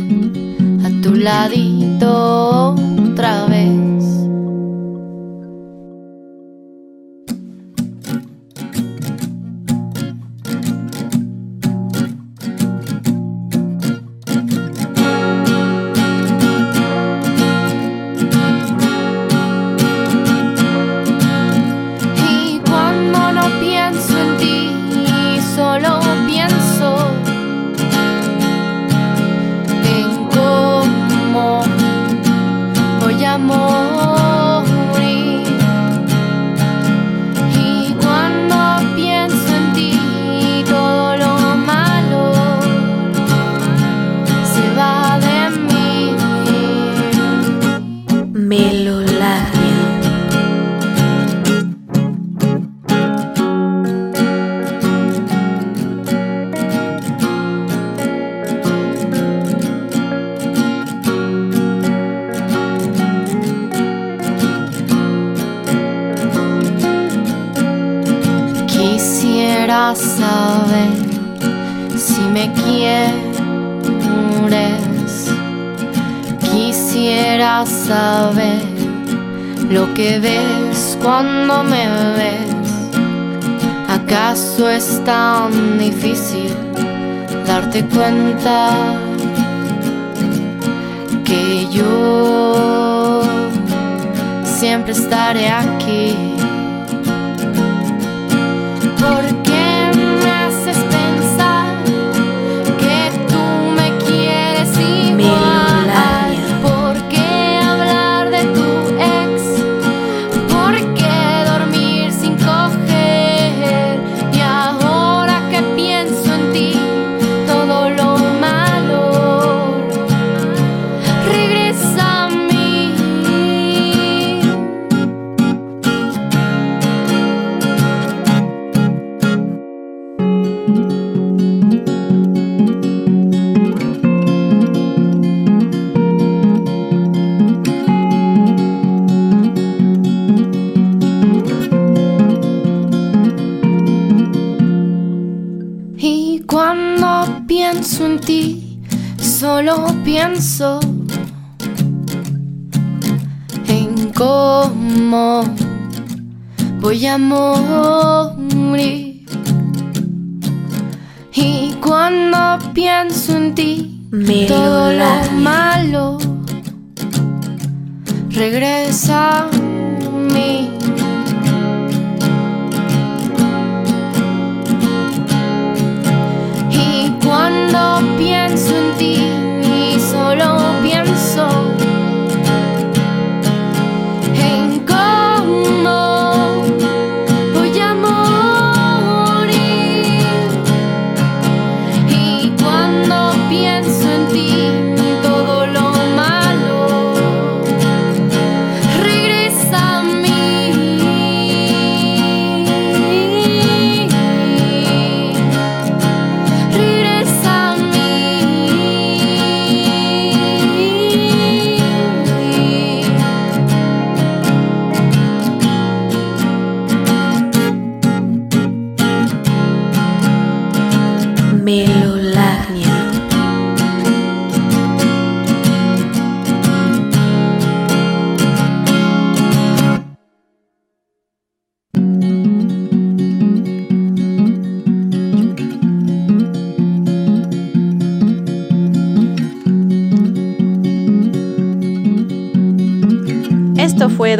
Speaker 4: a tu ladito otra vez. Saber lo que ves cuando me ves. ¿Acaso es tan difícil darte cuenta que yo siempre estaré aquí? ¿Por pienso en cómo voy a morir. Y cuando pienso en ti, todo lo malo regresa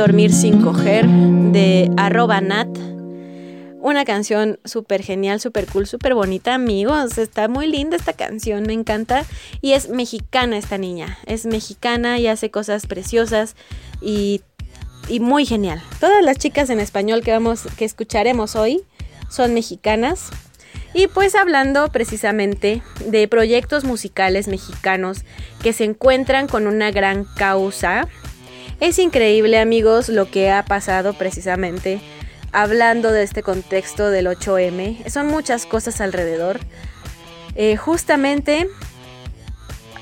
Speaker 1: Dormir sin coger de arroba nat. Una canción súper genial, súper cool, súper bonita, amigos. Está muy linda esta canción, me encanta. Y es mexicana esta niña. Es mexicana y hace cosas preciosas y, y muy genial. Todas las chicas en español que, vamos, que escucharemos hoy son mexicanas. Y pues hablando precisamente de proyectos musicales mexicanos que se encuentran con una gran causa. Es increíble amigos lo que ha pasado precisamente hablando de este contexto del 8M. Son muchas cosas alrededor. Eh, justamente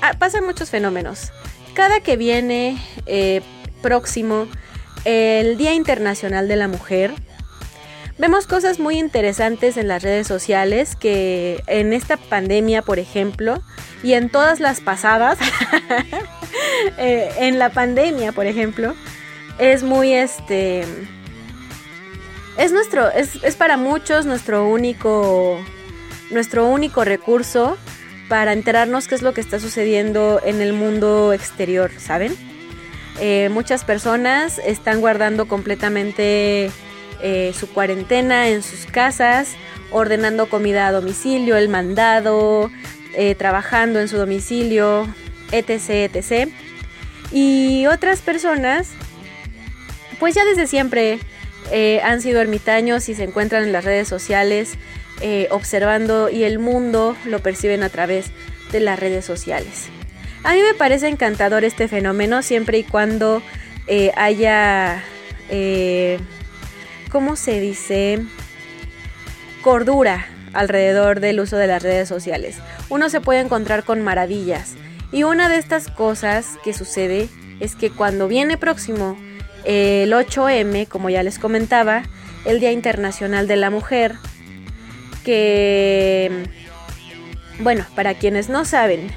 Speaker 1: ah, pasan muchos fenómenos. Cada que viene eh, próximo el Día Internacional de la Mujer, vemos cosas muy interesantes en las redes sociales que en esta pandemia, por ejemplo, y en todas las pasadas, [LAUGHS] [LAUGHS] [LAUGHS] eh, en la pandemia, por ejemplo, es muy este es nuestro, es, es para muchos nuestro único, nuestro único recurso para enterarnos qué es lo que está sucediendo en el mundo exterior, ¿saben? Eh, muchas personas están guardando completamente eh, su cuarentena en sus casas, ordenando comida a domicilio, el mandado, trabajando en su domicilio, etc, etc. Y otras personas, pues ya desde siempre eh, han sido ermitaños y se encuentran en las redes sociales eh, observando y el mundo lo perciben a través de las redes sociales. A mí me parece encantador este fenómeno siempre y cuando eh, haya, ¿cómo se dice? Cordura alrededor del uso de las redes sociales. Uno se puede encontrar con maravillas. Y una de estas cosas que sucede es que cuando viene próximo el 8M, como ya les comentaba, el Día Internacional de la Mujer, que, bueno, para quienes no saben,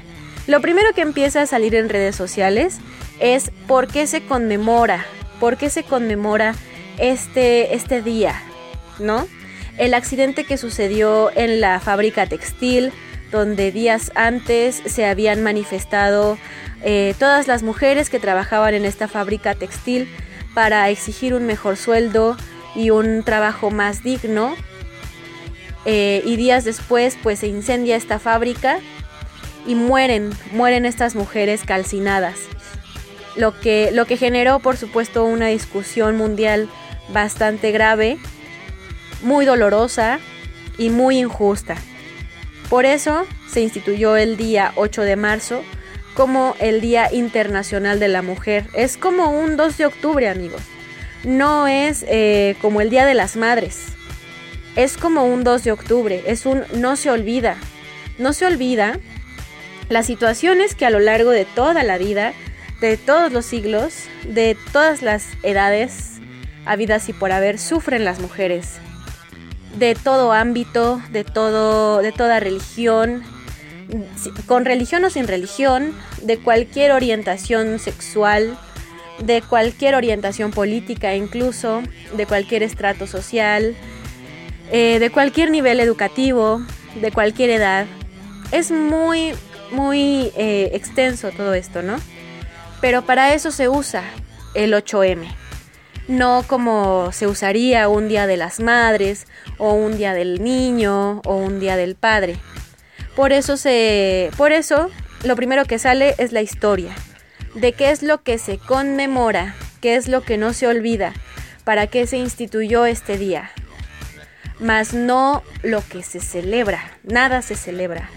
Speaker 1: lo primero que empieza a salir en redes sociales es por qué se conmemora, por qué se conmemora este, este día, ¿no? El accidente que sucedió en la fábrica textil, donde días antes se habían manifestado eh, todas las mujeres que trabajaban en esta fábrica textil para exigir un mejor sueldo y un trabajo más digno. Eh, y días después pues se incendia esta fábrica y mueren, mueren estas mujeres calcinadas. Lo que, lo que generó por supuesto una discusión mundial bastante grave, muy dolorosa y muy injusta. Por eso se instituyó el día 8 de marzo como el Día Internacional de la Mujer. Es como un 2 de octubre, amigos. No es eh, como el Día de las Madres. Es como un 2 de octubre. Es un no se olvida. No se olvida las situaciones que a lo largo de toda la vida, de todos los siglos, de todas las edades, habidas y por haber, sufren las mujeres. De todo ámbito, de, todo, de toda religión, con religión o sin religión, de cualquier orientación sexual, de cualquier orientación política incluso, de cualquier estrato social, eh, de cualquier nivel educativo, de cualquier edad. Es muy, muy eh, extenso todo esto, ¿no? Pero para eso se usa el 8M. No como se usaría un día de las madres, o un día del niño, o un día del padre. Por eso se. Por eso, lo primero que sale es la historia. De qué es lo que se conmemora, qué es lo que no se olvida, para qué se instituyó este día. Mas no lo que se celebra. Nada se celebra.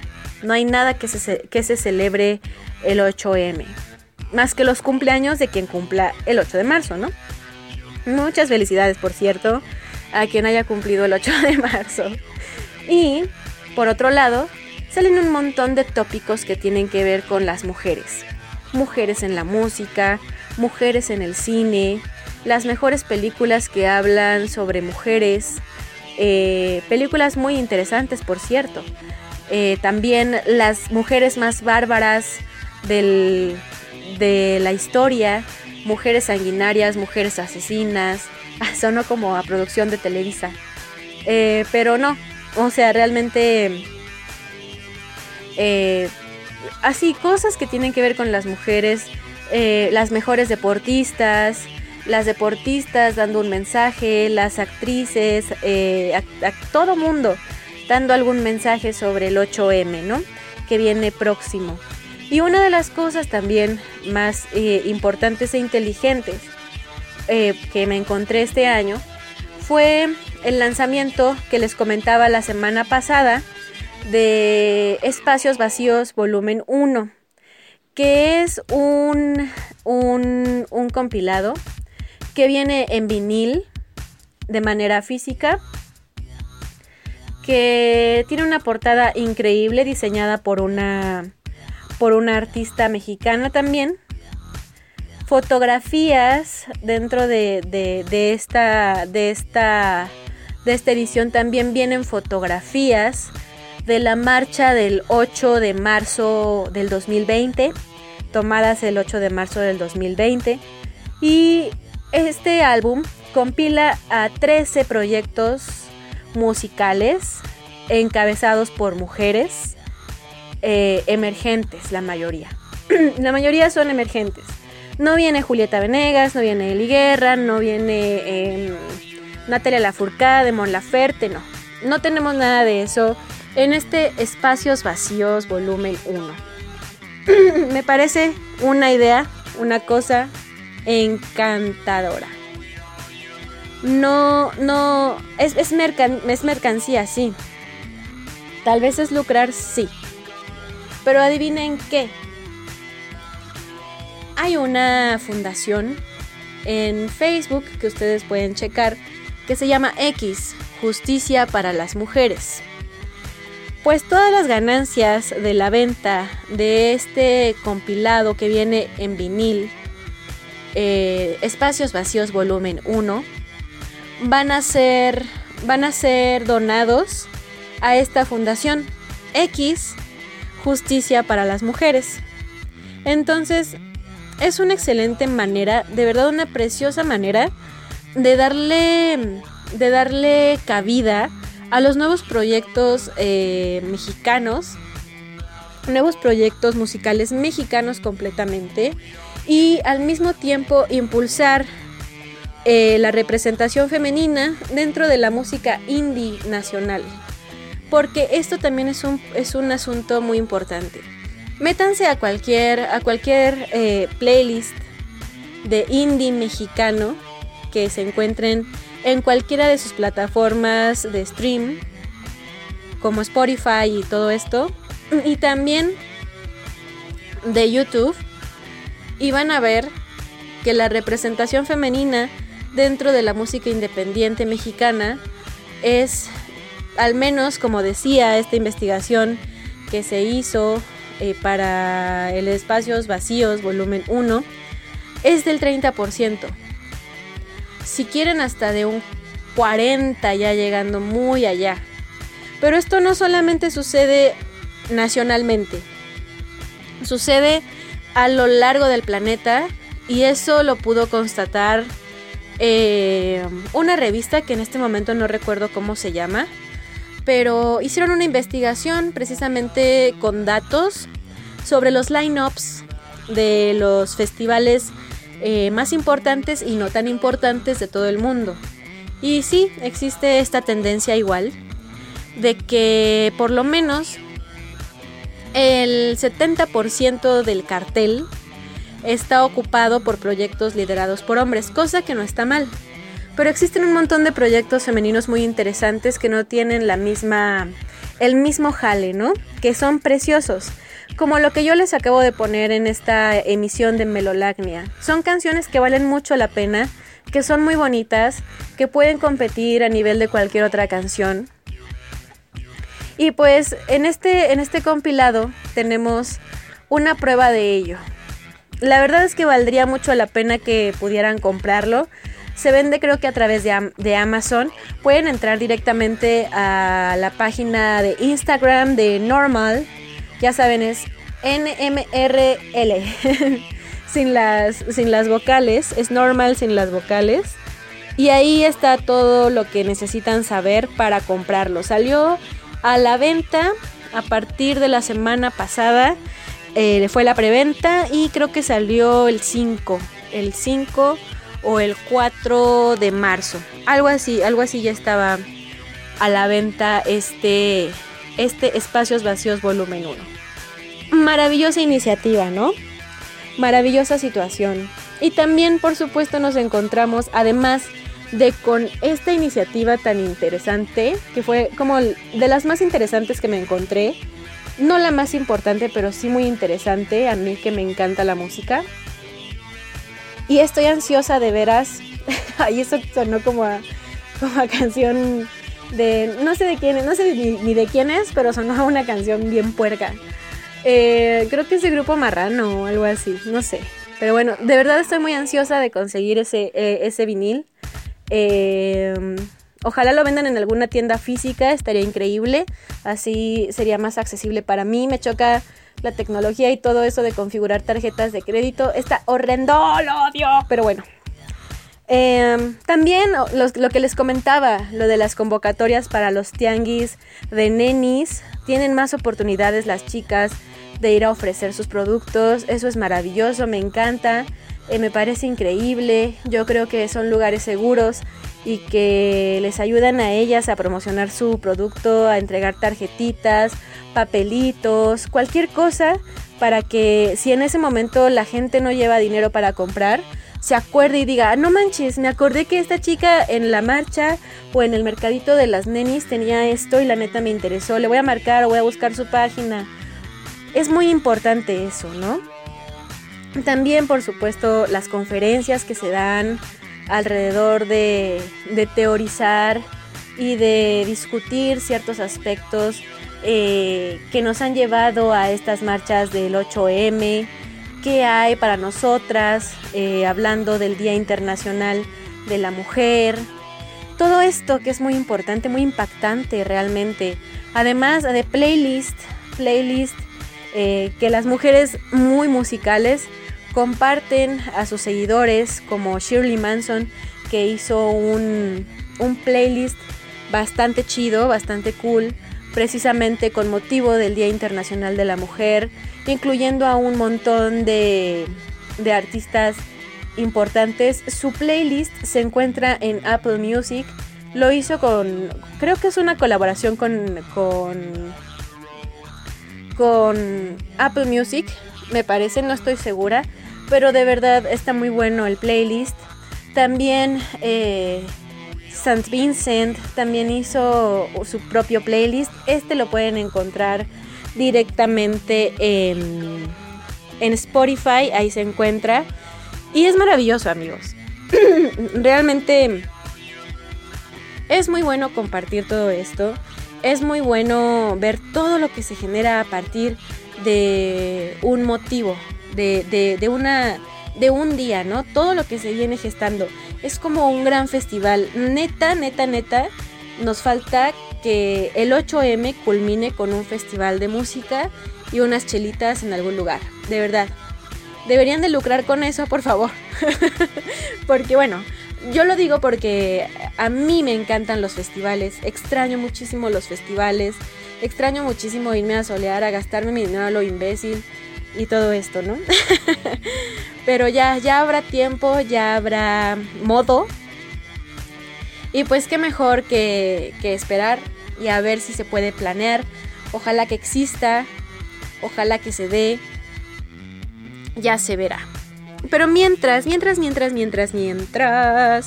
Speaker 1: No hay nada que se, que se celebre el 8M. Más que los cumpleaños de quien cumpla el 8 de marzo, ¿no? Muchas felicidades, por cierto, a quien haya cumplido el 8 de marzo. Y, por otro lado, salen un montón de tópicos que tienen que ver con las mujeres. Mujeres en la música, mujeres en el cine, las mejores películas que hablan sobre mujeres, eh, películas muy interesantes por cierto. Eh, también las mujeres más bárbaras de la historia, mujeres sanguinarias, mujeres asesinas, [LAUGHS] sonó como a producción de Televisa. Eh, pero no, o sea, realmente eh, así cosas que tienen que ver con las mujeres, eh, las mejores deportistas, las deportistas dando un mensaje, las actrices, eh, a, a todo mundo dando algún mensaje sobre el 8M, ¿no? Que viene próximo. Y una de las cosas también más eh, importantes e inteligentes eh, que me encontré este año fue el lanzamiento que les comentaba la semana pasada de Espacios Vacíos Volumen 1, que es un, un, un compilado que viene en vinil de manera física, que tiene una portada increíble diseñada por una, por una artista mexicana también. Fotografías dentro de, de- esta, de, esta, de esta edición también vienen fotografías de la marcha del 8 de marzo del 2020, tomadas el 8 de marzo del 2020. Y este álbum compila a 13 proyectos musicales encabezados por mujeres eh, emergentes, la mayoría. [CLEARS THROAT] la mayoría son emergentes. No viene Julieta Venegas, no viene Eli Guerra, no viene eh, Natalia Lafourcade, Mon Laferte, no. No tenemos nada de eso en este Espacios Vacíos volumen 1. [CLEARS THROAT] Me parece una idea, una cosa encantadora. No, no, es, es, es mercancía, sí. Tal vez es lucrar, sí. Pero adivinen qué. Hay una fundación en Facebook que ustedes pueden checar que se llama X, Justicia para las Mujeres. Pues todas las ganancias de la venta de este compilado que viene en vinil, eh, Espacios Vacíos Volumen 1, van a ser, van a ser donados a esta fundación X, Justicia para las Mujeres. Entonces, es una excelente manera, de verdad una preciosa manera de darle, de darle cabida a los nuevos proyectos eh, mexicanos, nuevos proyectos musicales mexicanos completamente y al mismo tiempo impulsar eh, la representación femenina dentro de la música indie nacional. Porque esto también es un, es un asunto muy importante. Métanse a cualquier, a cualquier eh, playlist de indie mexicano que se encuentren en cualquiera de sus plataformas de stream, como Spotify y todo esto, y también de YouTube, y van a ver que la representación femenina dentro de la música independiente mexicana es, al menos como decía esta investigación que se hizo eh, para el Espacios Vacíos, volumen 1, es del 30%. Si quieren hasta de un 40 ya llegando muy allá. Pero esto no solamente sucede nacionalmente. Sucede a lo largo del planeta y eso lo pudo constatar eh, una revista que en este momento no recuerdo cómo se llama, pero hicieron una investigación precisamente con datos sobre los line-ups de los festivales eh, más importantes y no tan importantes de todo el mundo. Y sí, existe esta tendencia igual de que por lo menos el 70% del cartel está ocupado por proyectos liderados por hombres, cosa que no está mal. Pero existen un montón de proyectos femeninos muy interesantes que no tienen la misma el mismo jale, ¿no? Que son preciosos. Como lo que yo les acabo de poner en esta emisión de Melolagnia. Son canciones que valen mucho la pena, que son muy bonitas, que pueden competir a nivel de cualquier otra canción. Y pues en este, en este compilado tenemos una prueba de ello. La verdad es que valdría mucho la pena que pudieran comprarlo. Se vende creo que a través de, Am- de Amazon. Pueden entrar directamente a la página de Instagram de Normal. Ya saben, es NMRL. [LAUGHS] sin, las, sin las vocales. Es normal sin las vocales. Y ahí está todo lo que necesitan saber para comprarlo. Salió a la venta a partir de la semana pasada. Eh, fue la preventa y creo que salió el 5. El 5 o el 4 de marzo. Algo así, algo así ya estaba a la venta este, este Espacios Vacíos Volumen 1. Maravillosa iniciativa, ¿no? Maravillosa situación. Y también, por supuesto, nos encontramos, además de con esta iniciativa tan interesante, que fue como de las más interesantes que me encontré, no la más importante, pero sí muy interesante, a mí que me encanta la música. Y estoy ansiosa de veras. [LAUGHS] Ahí eso sonó como a, como canción de. No sé de quién no sé ni, ni de quién es, pero sonó a una canción bien puerca. Eh, creo que es de grupo marrano o algo así, no sé. Pero bueno, de verdad estoy muy ansiosa de conseguir ese, eh, ese vinil. Eh, ojalá lo vendan en alguna tienda física, estaría increíble. Así sería más accesible para mí. Me choca la tecnología y todo eso de configurar tarjetas de crédito. Está horrendo, lo odio. Pero bueno. Eh, también lo que les comentaba, lo de las convocatorias para los tianguis de nenis, tienen más oportunidades las chicas de ir a ofrecer sus productos, eso es maravilloso, me encanta, eh, me parece increíble, yo creo que son lugares seguros y que les ayudan a ellas a promocionar su producto, a entregar tarjetitas, papelitos, cualquier cosa para que si en ese momento la gente no lleva dinero para comprar, se acuerde y diga, "Ah, no manches, me acordé que esta chica en la marcha o en el mercadito de las nenis tenía esto y la neta me interesó, le voy a marcar o voy a buscar su página. Es muy importante eso, ¿no? También, por supuesto, las conferencias que se dan alrededor de, de teorizar y de discutir ciertos aspectos eh, que nos han llevado a estas marchas del 8M, qué hay para nosotras, eh, hablando del Día Internacional de la Mujer, todo esto que es muy importante, muy impactante realmente. Además de playlist, playlist eh, que las mujeres muy musicales comparten a sus seguidores, como Shirley Manson, que hizo un, un playlist bastante chido, bastante cool, precisamente con motivo del Día Internacional de la Mujer, incluyendo a un montón de, de artistas importantes. Su playlist se encuentra en Apple Music. Lo hizo con, creo que es una colaboración con, con, con Apple Music, me parece, no estoy segura, pero de verdad está muy bueno el playlist. También eh, St. Vincent también hizo su propio playlist. Este lo pueden encontrar directamente en, en Spotify, ahí se encuentra. Y es maravilloso, amigos. [CLEARS THROAT] Realmente es muy bueno compartir todo esto. Es muy bueno ver todo lo que se genera a partir de un motivo, de, de, de una, de un día, ¿no? Todo lo que se viene gestando. Es como un gran festival. Neta, neta, neta. Nos falta que el 8M culmine con un festival de música y unas chelitas en algún lugar. De verdad. Deberían de lucrar con eso, por favor. [LAUGHS] porque bueno, yo lo digo porque a mí me encantan los festivales. Extraño muchísimo los festivales. Extraño muchísimo irme a solear, a gastarme mi dinero a lo imbécil y todo esto, ¿no? [LAUGHS] Pero ya, ya habrá tiempo, ya habrá modo. Y pues qué mejor que, que esperar y a ver si se puede planear. Ojalá que exista, ojalá que se dé. Ya se verá. Pero mientras, mientras, mientras, mientras, mientras,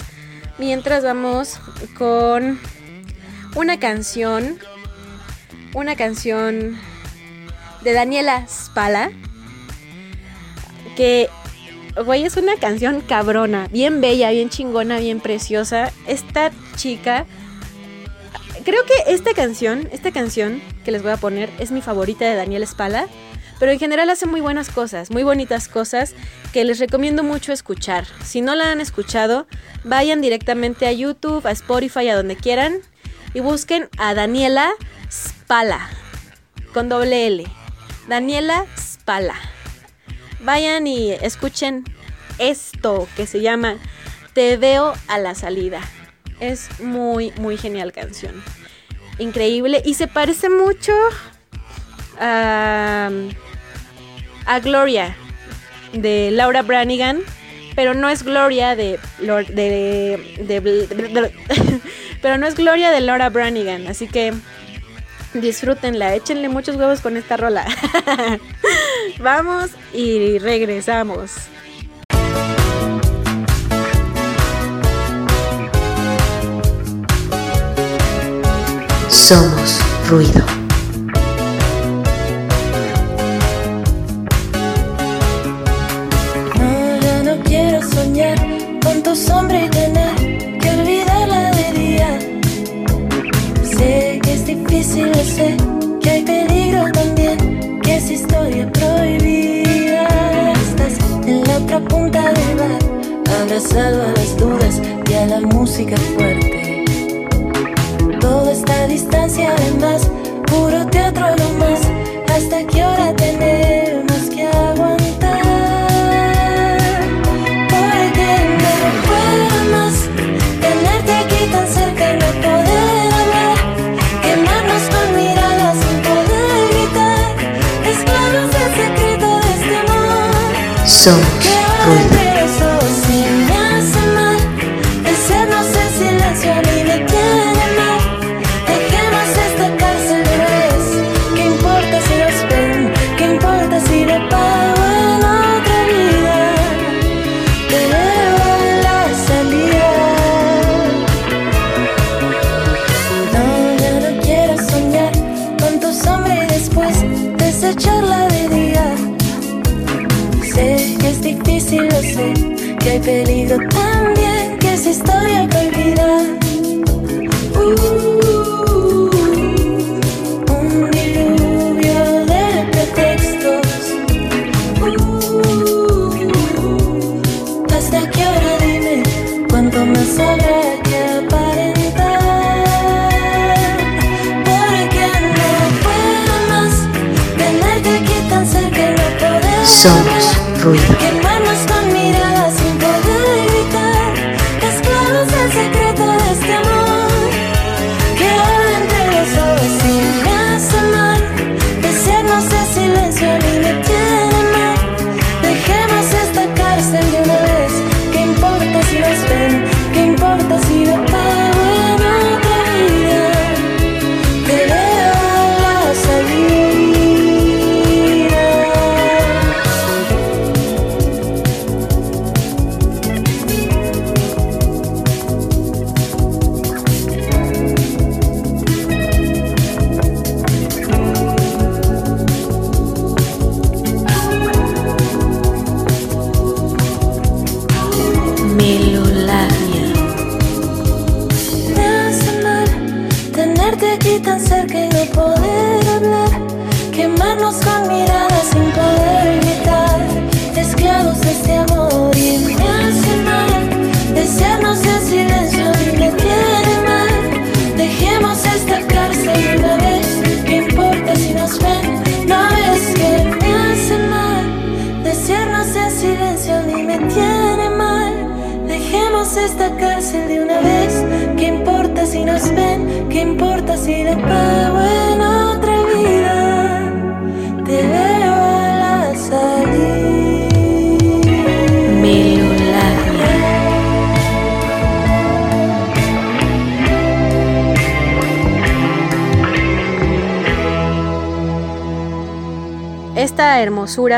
Speaker 1: mientras vamos con una canción, una canción de Daniela Spala, que, güey, es una canción cabrona, bien bella, bien chingona, bien preciosa. Esta chica, creo que esta canción, esta canción que les voy a poner es mi favorita de Daniela Spala. Pero en general hace muy buenas cosas, muy bonitas cosas que les recomiendo mucho escuchar. Si no la han escuchado, vayan directamente a YouTube, a Spotify, a donde quieran y busquen a Daniela Spala con doble L. Daniela Spala vayan y escuchen esto que se llama Te veo a la salida. Es muy, muy genial canción. Increíble. Y se parece mucho a, Gloria de Laura Branigan. Pero no es Gloria de, [LAUGHS] pero no es Gloria de Laura Branigan. Así que disfrútenla, échenle muchos huevos con esta rola. [LAUGHS] vamos y regresamos.
Speaker 5: Somos ruido.
Speaker 1: So.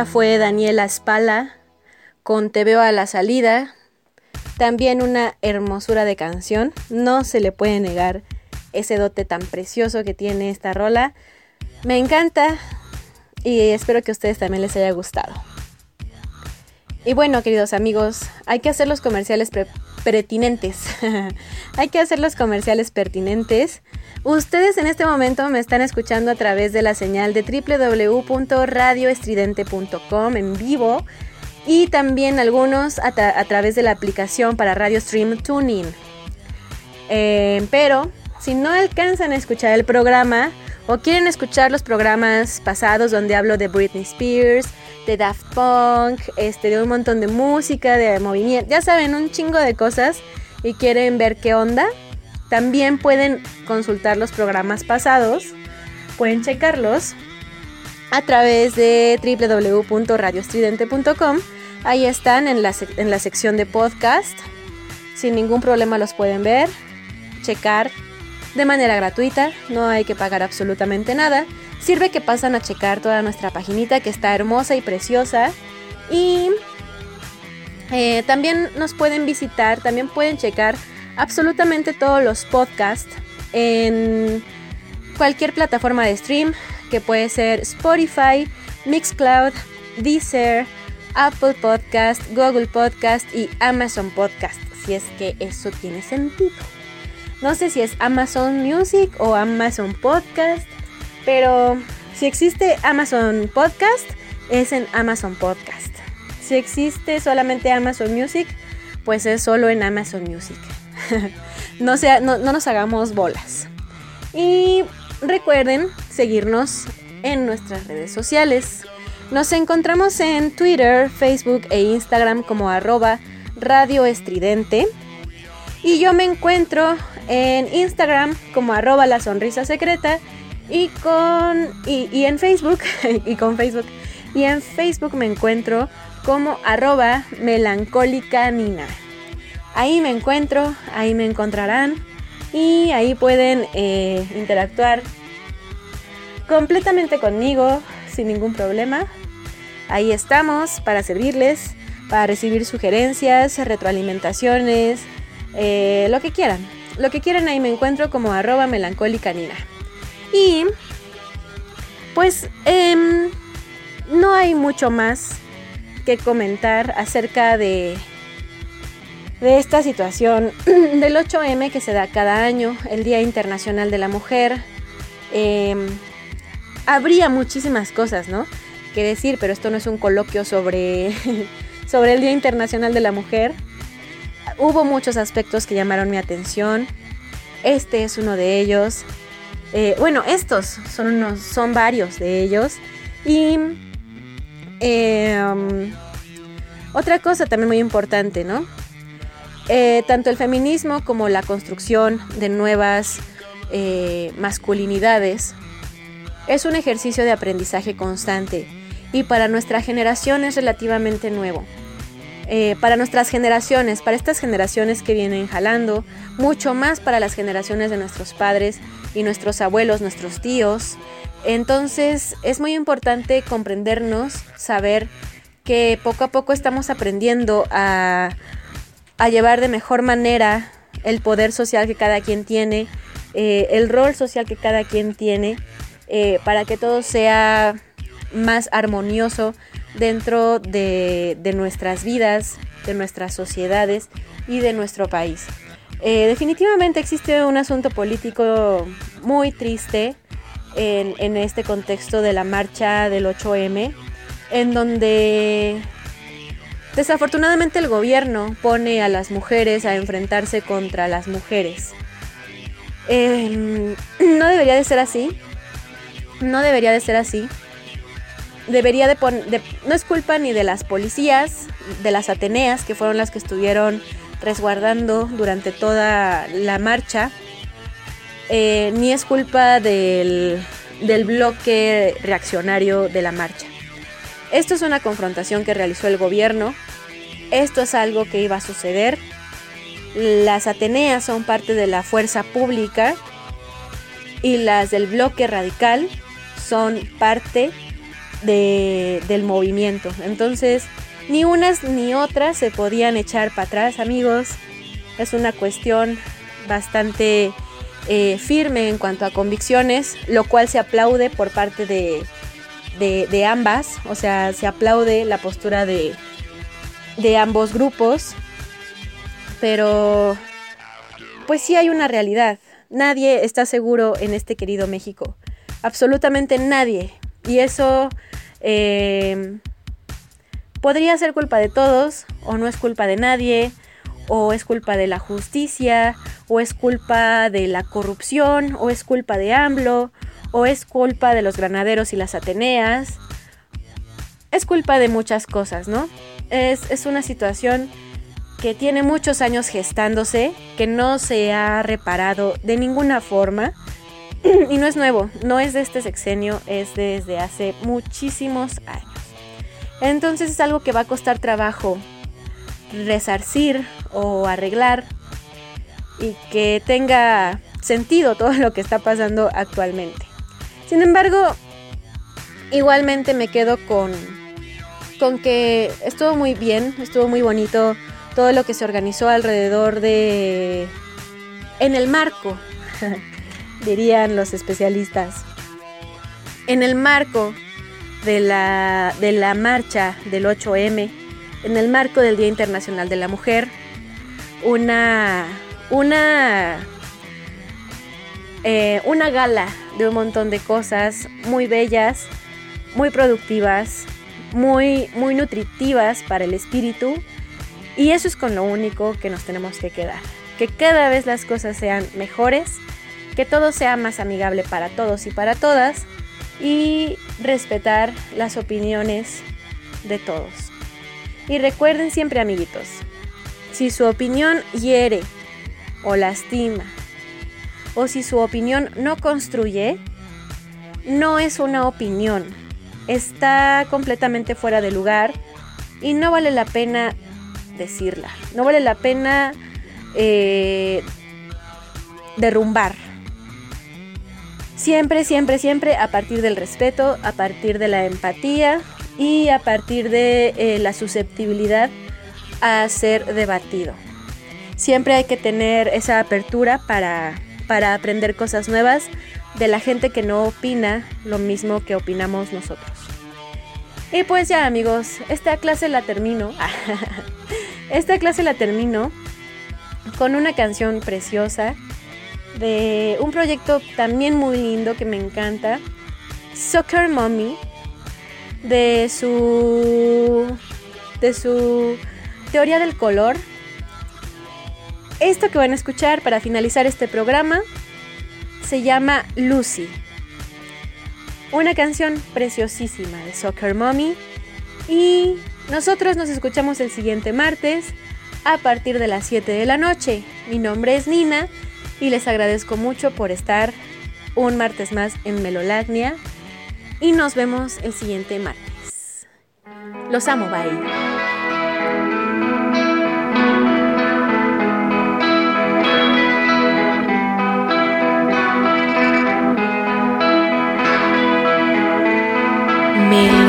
Speaker 1: fue Daniela Espala con Te veo a la salida. También una hermosura de canción. No se le puede negar ese dote tan precioso que tiene esta rola. Me encanta y espero que a ustedes también les haya gustado. Y bueno, queridos amigos, hay que hacer los comerciales pre pertinentes. [LAUGHS] Hay que hacer los comerciales pertinentes. Ustedes en este momento me están escuchando a través de la señal de www.radioestridente.com en vivo y también algunos a, través de la aplicación para Radio Stream Tuning. Eh, pero si no alcanzan a escuchar el programa o quieren escuchar los programas pasados donde hablo de Britney Spears, de Daft Punk, este, de un montón de música, de movimiento, ya saben, un chingo de cosas y quieren ver qué onda, también pueden consultar los programas pasados, pueden checarlos a través de www.radiostridente.com. Ahí están en la, en la sección de podcast. Sin ningún problema los pueden ver, checar de manera gratuita, no hay que pagar absolutamente nada. Sirve que pasan a checar toda nuestra paginita que está hermosa y preciosa. Y eh, también nos pueden visitar, también pueden checar absolutamente todos los podcasts en cualquier plataforma de stream, que puede ser Spotify, Mixcloud, Deezer, Apple Podcast, Google Podcast y Amazon Podcast, si es que eso tiene sentido. No sé si es Amazon Music o Amazon Podcast, pero si existe Amazon Podcast, es en Amazon Podcast. Si existe solamente Amazon Music, pues es solo en Amazon Music. [LAUGHS] no, sea, no, no nos hagamos bolas. Y recuerden seguirnos en nuestras redes sociales. Nos encontramos en Twitter, Facebook e Instagram como arroba Radio Estridente. Y yo me encuentro en Instagram como arroba la sonrisa secreta y con y, en Facebook [LAUGHS] y con Facebook y en Facebook me encuentro como arroba melancólica nina. Ahí me encuentro, ahí me encontrarán y ahí pueden eh, interactuar completamente conmigo sin ningún problema. Ahí estamos para servirles, para recibir sugerencias, retroalimentaciones, eh, lo que quieran. Lo que quieran ahí me encuentro como arroba melancólica nina. Y pues em, no hay mucho más que comentar acerca de, de esta situación [CLEARS THROAT] del 8M que se da cada año, el Día Internacional de la Mujer. Em, habría muchísimas cosas, ¿no? Que decir, pero esto no es un coloquio sobre, [LAUGHS] sobre el Día Internacional de la Mujer. Hubo muchos aspectos que llamaron mi atención. Este es uno de ellos. Eh, bueno, estos son, unos, son varios de ellos. Y um, otra cosa también muy importante, ¿no? Eh, tanto el feminismo como la construcción de nuevas eh, masculinidades es un ejercicio de aprendizaje constante y para nuestra generación es relativamente nuevo. Eh, para nuestras generaciones, para estas generaciones que vienen jalando, mucho más para las generaciones de nuestros padres y nuestros abuelos, nuestros tíos. Entonces es muy importante comprendernos, saber que poco a poco estamos aprendiendo a, llevar de mejor manera el poder social que cada quien tiene, eh, el rol social que cada quien tiene, eh, para que todo sea más armonioso dentro de, de nuestras vidas, de nuestras sociedades y de nuestro país. Eh, definitivamente existe un asunto político muy triste en, este contexto de la marcha del 8M, en donde desafortunadamente el gobierno pone a las mujeres a enfrentarse contra las mujeres. Eh, [CLEARS THROAT] no debería de ser así. No debería de ser así. Debería de poner... no es culpa ni de las policías, de las Ateneas, que fueron las que estuvieron resguardando durante toda la marcha. eh, ni es culpa del, del bloque reaccionario de la marcha. Esto es una confrontación que realizó el gobierno. Esto es algo que iba a suceder. Las Ateneas son parte de la fuerza pública y las del bloque radical son parte del movimiento. Entonces, ni unas ni otras se podían echar para atrás, amigos. Es una cuestión bastante eh, firme en cuanto a convicciones, lo cual se aplaude por parte de, de, de ambas. O sea, se aplaude la postura de, de ambos grupos. Pero, pues sí hay una realidad. Nadie está seguro en este querido México. Absolutamente nadie. Y eso eh, podría ser culpa de todos, o no es culpa de nadie, o es culpa de la justicia, o es culpa de la corrupción, o es culpa de AMLO, o es culpa de los granaderos y las Ateneas. Es culpa de muchas cosas, ¿no? Es, es una situación que tiene muchos años gestándose, que no se ha reparado de ninguna forma. [CLEARS THROAT] y no es nuevo, no es de este sexenio, es desde hace muchísimos años. Entonces es algo que va a costar trabajo resarcir o arreglar y que tenga sentido todo lo que está pasando actualmente. Sin embargo, igualmente me quedo con, con que estuvo muy bien, estuvo muy bonito todo lo que se organizó alrededor de... en el marco, [LAUGHS] dirían los especialistas, en el marco de la, de la marcha del 8M, en el marco del Día Internacional de la Mujer, una, una, eh, una gala de un montón de cosas muy bellas, muy productivas, muy, muy nutritivas para el espíritu. Y eso es con lo único que nos tenemos que quedar. Que cada vez las cosas sean mejores, que todo sea más amigable para todos y para todas y respetar las opiniones de todos. Y recuerden siempre, amiguitos, si su opinión hiere o lastima, o si su opinión no construye, no es una opinión, está completamente fuera de lugar y no vale la pena decirla, no vale la pena eh, derrumbar. Siempre, siempre, siempre a partir del respeto, a partir de la empatía y a partir de eh, la susceptibilidad a ser debatido. Siempre hay que tener esa apertura para, para aprender cosas nuevas de la gente que no opina lo mismo que opinamos nosotros. Y pues ya amigos, esta clase la termino. [LAUGHS] esta clase la termino con una canción preciosa de un proyecto también muy lindo que me encanta, Soccer Mommy, de su de su teoría del color. Esto que van a escuchar para finalizar este programa se llama Lucy. Una canción preciosísima de Soccer Mommy. Y nosotros nos escuchamos el siguiente martes a partir de las 7 de la noche. Mi nombre es Nina y les agradezco mucho por estar un martes más en Melolagnia. Y nos vemos el siguiente martes. Los amo, bye.
Speaker 4: Melolagnia.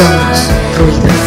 Speaker 5: Somos ruido.